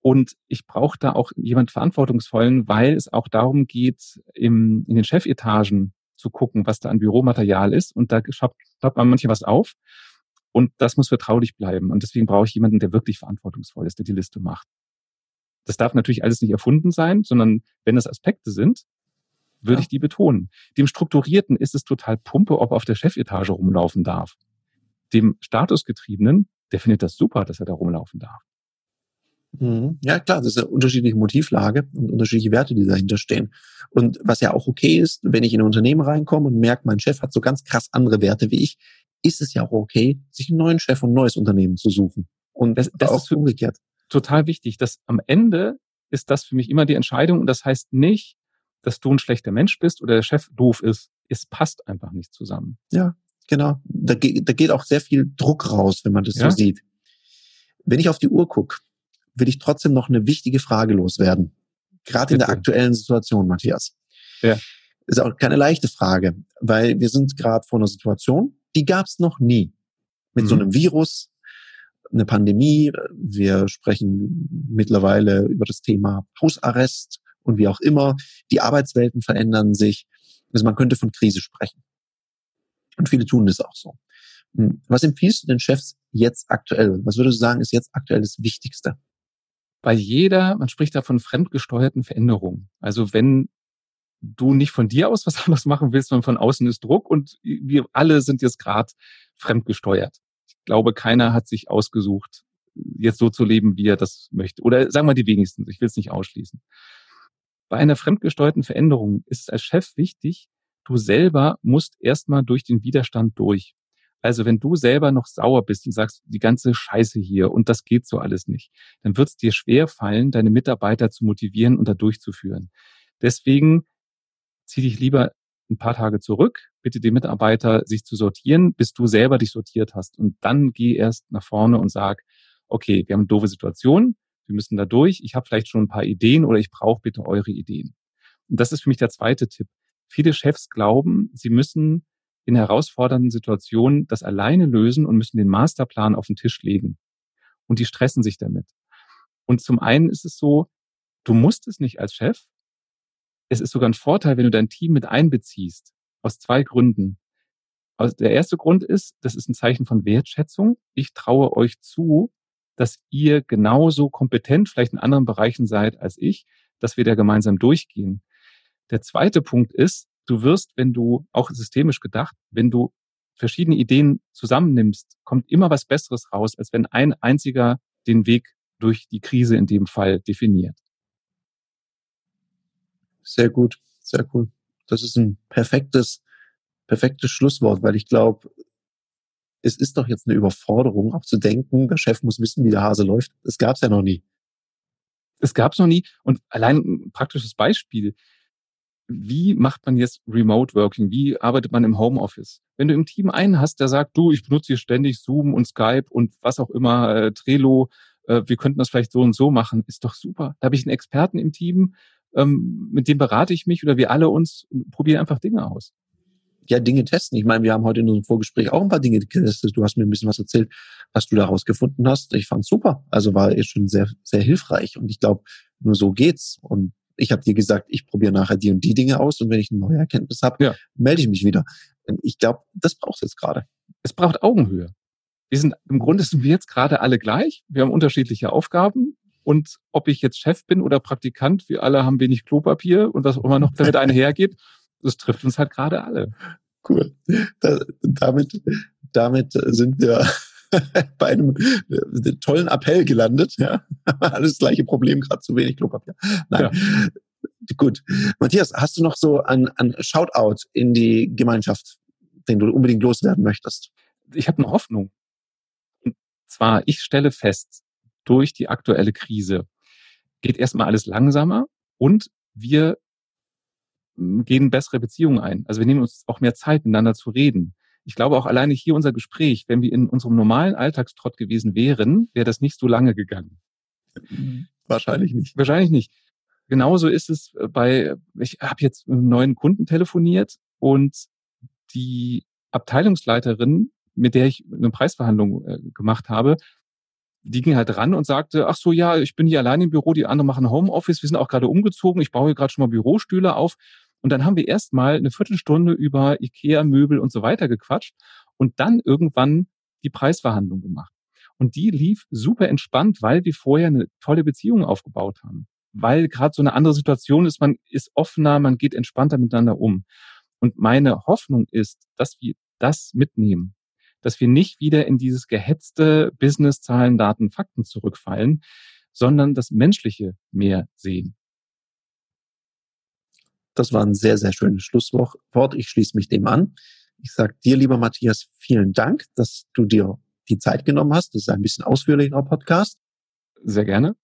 Und ich brauche da auch jemand Verantwortungsvollen, weil es auch darum geht, im, in den Chefetagen zu gucken, was da an Büromaterial ist. Und da schaut man manche was auf. Und das muss vertraulich bleiben. Und deswegen brauche ich jemanden, der wirklich verantwortungsvoll ist, der die Liste macht. Das darf natürlich alles nicht erfunden sein, sondern wenn es Aspekte sind, würde ja. ich die betonen. Dem Strukturierten ist es total Pumpe, ob er auf der Chefetage rumlaufen darf. Dem Statusgetriebenen, der findet das super, dass er da rumlaufen darf. Mhm. Ja, klar, das ist eine unterschiedliche Motivlage und unterschiedliche Werte, die dahinter stehen. Und was ja auch okay ist, wenn ich in ein Unternehmen reinkomme und merke, mein Chef hat so ganz krass andere Werte wie ich, ist es ja auch okay, sich einen neuen Chef und ein neues Unternehmen zu suchen. Und das, das auch umgekehrt total wichtig, dass am Ende ist das für mich immer die Entscheidung und das heißt nicht, dass du ein schlechter Mensch bist oder der Chef doof ist. Es passt einfach nicht zusammen. Ja, genau. Da, da geht auch sehr viel Druck raus, wenn man das ja? so sieht. Wenn ich auf die Uhr gucke, will ich trotzdem noch eine wichtige Frage loswerden. Gerade in der aktuellen Situation, Matthias. Ja. Ist auch keine leichte Frage, weil wir sind gerade vor einer Situation, die gab es noch nie. Mit mhm. so einem Virus, eine Pandemie. Wir sprechen mittlerweile über das Thema Hausarrest und wie auch immer. Die Arbeitswelten verändern sich. Also man könnte von Krise sprechen. Und viele tun das auch so. Hm, was empfiehlst du den Chefs jetzt aktuell? Was würdest du sagen, ist jetzt aktuell das Wichtigste? Bei jeder, man spricht da von fremdgesteuerten Veränderungen. Also wenn du nicht von dir aus was anderes machen willst, sondern von außen ist Druck und wir alle sind jetzt gerade fremdgesteuert. Ich glaube, keiner hat sich ausgesucht, jetzt so zu leben, wie er das möchte. Oder sagen wir die wenigsten, ich will es nicht ausschließen. Bei einer fremdgesteuerten Veränderung ist es als Chef wichtig, du selber musst erstmal durch den Widerstand durch. Also wenn du selber noch sauer bist und sagst, die ganze Scheiße hier und das geht so alles nicht, dann wird es dir schwer fallen, deine Mitarbeiter zu motivieren und da durchzuführen. Deswegen zieh dich lieber ein paar Tage zurück, bitte die Mitarbeiter, sich zu sortieren, bis du selber dich sortiert hast. Und dann geh erst nach vorne und sag, okay, wir haben eine doofe Situation, wir müssen da durch, ich habe vielleicht schon ein paar Ideen oder ich brauche bitte eure Ideen. Und das ist für mich der zweite Tipp. Viele Chefs glauben, sie müssen in herausfordernden Situationen das alleine lösen und müssen den Masterplan auf den Tisch legen. Und die stressen sich damit. Und zum einen ist es so, du musst es nicht als Chef. Es ist sogar ein Vorteil, wenn du dein Team mit einbeziehst. Aus zwei Gründen. Also der erste Grund ist, das ist ein Zeichen von Wertschätzung. Ich traue euch zu, dass ihr genauso kompetent vielleicht in anderen Bereichen seid als ich, dass wir da gemeinsam durchgehen. Der zweite Punkt ist, du wirst, wenn du auch systemisch gedacht, wenn du verschiedene Ideen zusammennimmst, kommt immer was Besseres raus, als wenn ein einziger den Weg durch die Krise in dem Fall definiert. Sehr gut, sehr cool. Das ist ein perfektes, perfektes Schlusswort, weil ich glaube, es ist doch jetzt eine Überforderung, auch zu denken, der Chef muss wissen, wie der Hase läuft. Das gab es ja noch nie. Es gab es noch nie. Und allein ein praktisches Beispiel. Wie macht man jetzt Remote Working? Wie arbeitet man im Homeoffice? Wenn du im Team einen hast, der sagt, du, ich benutze hier ständig Zoom und Skype und was auch immer, äh, Trello, äh, wir könnten das vielleicht so und so machen, ist doch super. Da habe ich einen Experten im Team, ähm, mit dem berate ich mich oder wir alle uns probieren einfach Dinge aus ja, Dinge testen. Ich meine, wir haben heute in unserem Vorgespräch auch ein paar Dinge getestet. Du hast mir ein bisschen was erzählt, was du daraus gefunden hast. Ich fand super. Also war jetzt schon sehr, sehr hilfreich. Und ich glaube, nur so geht's. Und ich habe dir gesagt, ich probiere nachher die und die Dinge aus und wenn ich eine neue Erkenntnis habe, ja. melde ich mich wieder. Ich glaube, das braucht es jetzt gerade. Es braucht Augenhöhe. Wir sind im Grunde sind wir jetzt gerade alle gleich. Wir haben unterschiedliche Aufgaben. Und ob ich jetzt Chef bin oder Praktikant, wir alle haben wenig Klopapier und was auch immer noch damit einhergeht das trifft uns halt gerade alle. Cool. Da, damit, damit sind wir bei einem äh, tollen Appell gelandet. Ja, alles das gleiche Problem, gerade zu wenig Klopapier. Nein. Ja. Gut. Matthias, hast du noch so ein, ein Shoutout in die Gemeinschaft, den du unbedingt loswerden möchtest? Ich habe eine Hoffnung. Und zwar, ich stelle fest, durch die aktuelle Krise geht erstmal alles langsamer und wir gehen bessere Beziehungen ein. Also wir nehmen uns auch mehr Zeit, miteinander zu reden. Ich glaube auch alleine hier unser Gespräch, wenn wir in unserem normalen Alltagstrott gewesen wären, wäre das nicht so lange gegangen. Wahrscheinlich nicht. Wahrscheinlich nicht. Genauso ist es bei, ich habe jetzt mit einem neuen Kunden telefoniert und die Abteilungsleiterin, mit der ich eine Preisverhandlung äh, gemacht habe, die ging halt ran und sagte, ach so, ja, ich bin hier allein im Büro, die anderen machen Homeoffice, wir sind auch gerade umgezogen, ich baue hier gerade schon mal Bürostühle auf und dann haben wir erstmal eine Viertelstunde über Ikea, Möbel und so weiter gequatscht und dann irgendwann die Preisverhandlung gemacht. Und die lief super entspannt, weil wir vorher eine tolle Beziehung aufgebaut haben. Weil gerade so eine andere Situation ist, man ist offener, man geht entspannter miteinander um. Und meine Hoffnung ist, dass wir das mitnehmen, dass wir nicht wieder in dieses gehetzte Business, Zahlen, Daten, Fakten zurückfallen, sondern das Menschliche mehr sehen. Das war ein sehr, sehr schönes Schlusswort. Ich schließe mich dem an. Ich sage dir, lieber Matthias, vielen Dank, dass du dir die Zeit genommen hast. Das ist ein bisschen ausführlicherer Podcast. Sehr gerne.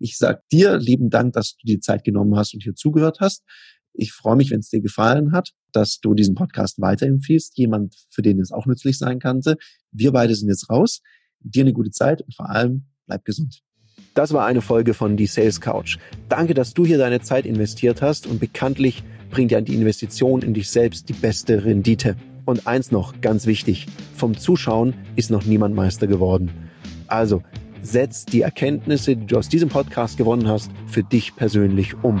Ich sage dir lieben Dank, dass du die Zeit genommen hast und hier zugehört hast. Ich freue mich, wenn es dir gefallen hat, dass du diesen Podcast weiterempfiehlst. Jemand, für den es auch nützlich sein könnte. Wir beide sind jetzt raus. Dir eine gute Zeit und vor allem bleib gesund. Das war eine Folge von Die Sales Couch. Danke, dass du hier deine Zeit investiert hast und bekanntlich bringt ja die Investition in dich selbst die beste Rendite. Und eins noch, ganz wichtig, vom Zuschauen ist noch niemand Meister geworden. Also, setz die Erkenntnisse, die du aus diesem Podcast gewonnen hast, für dich persönlich um.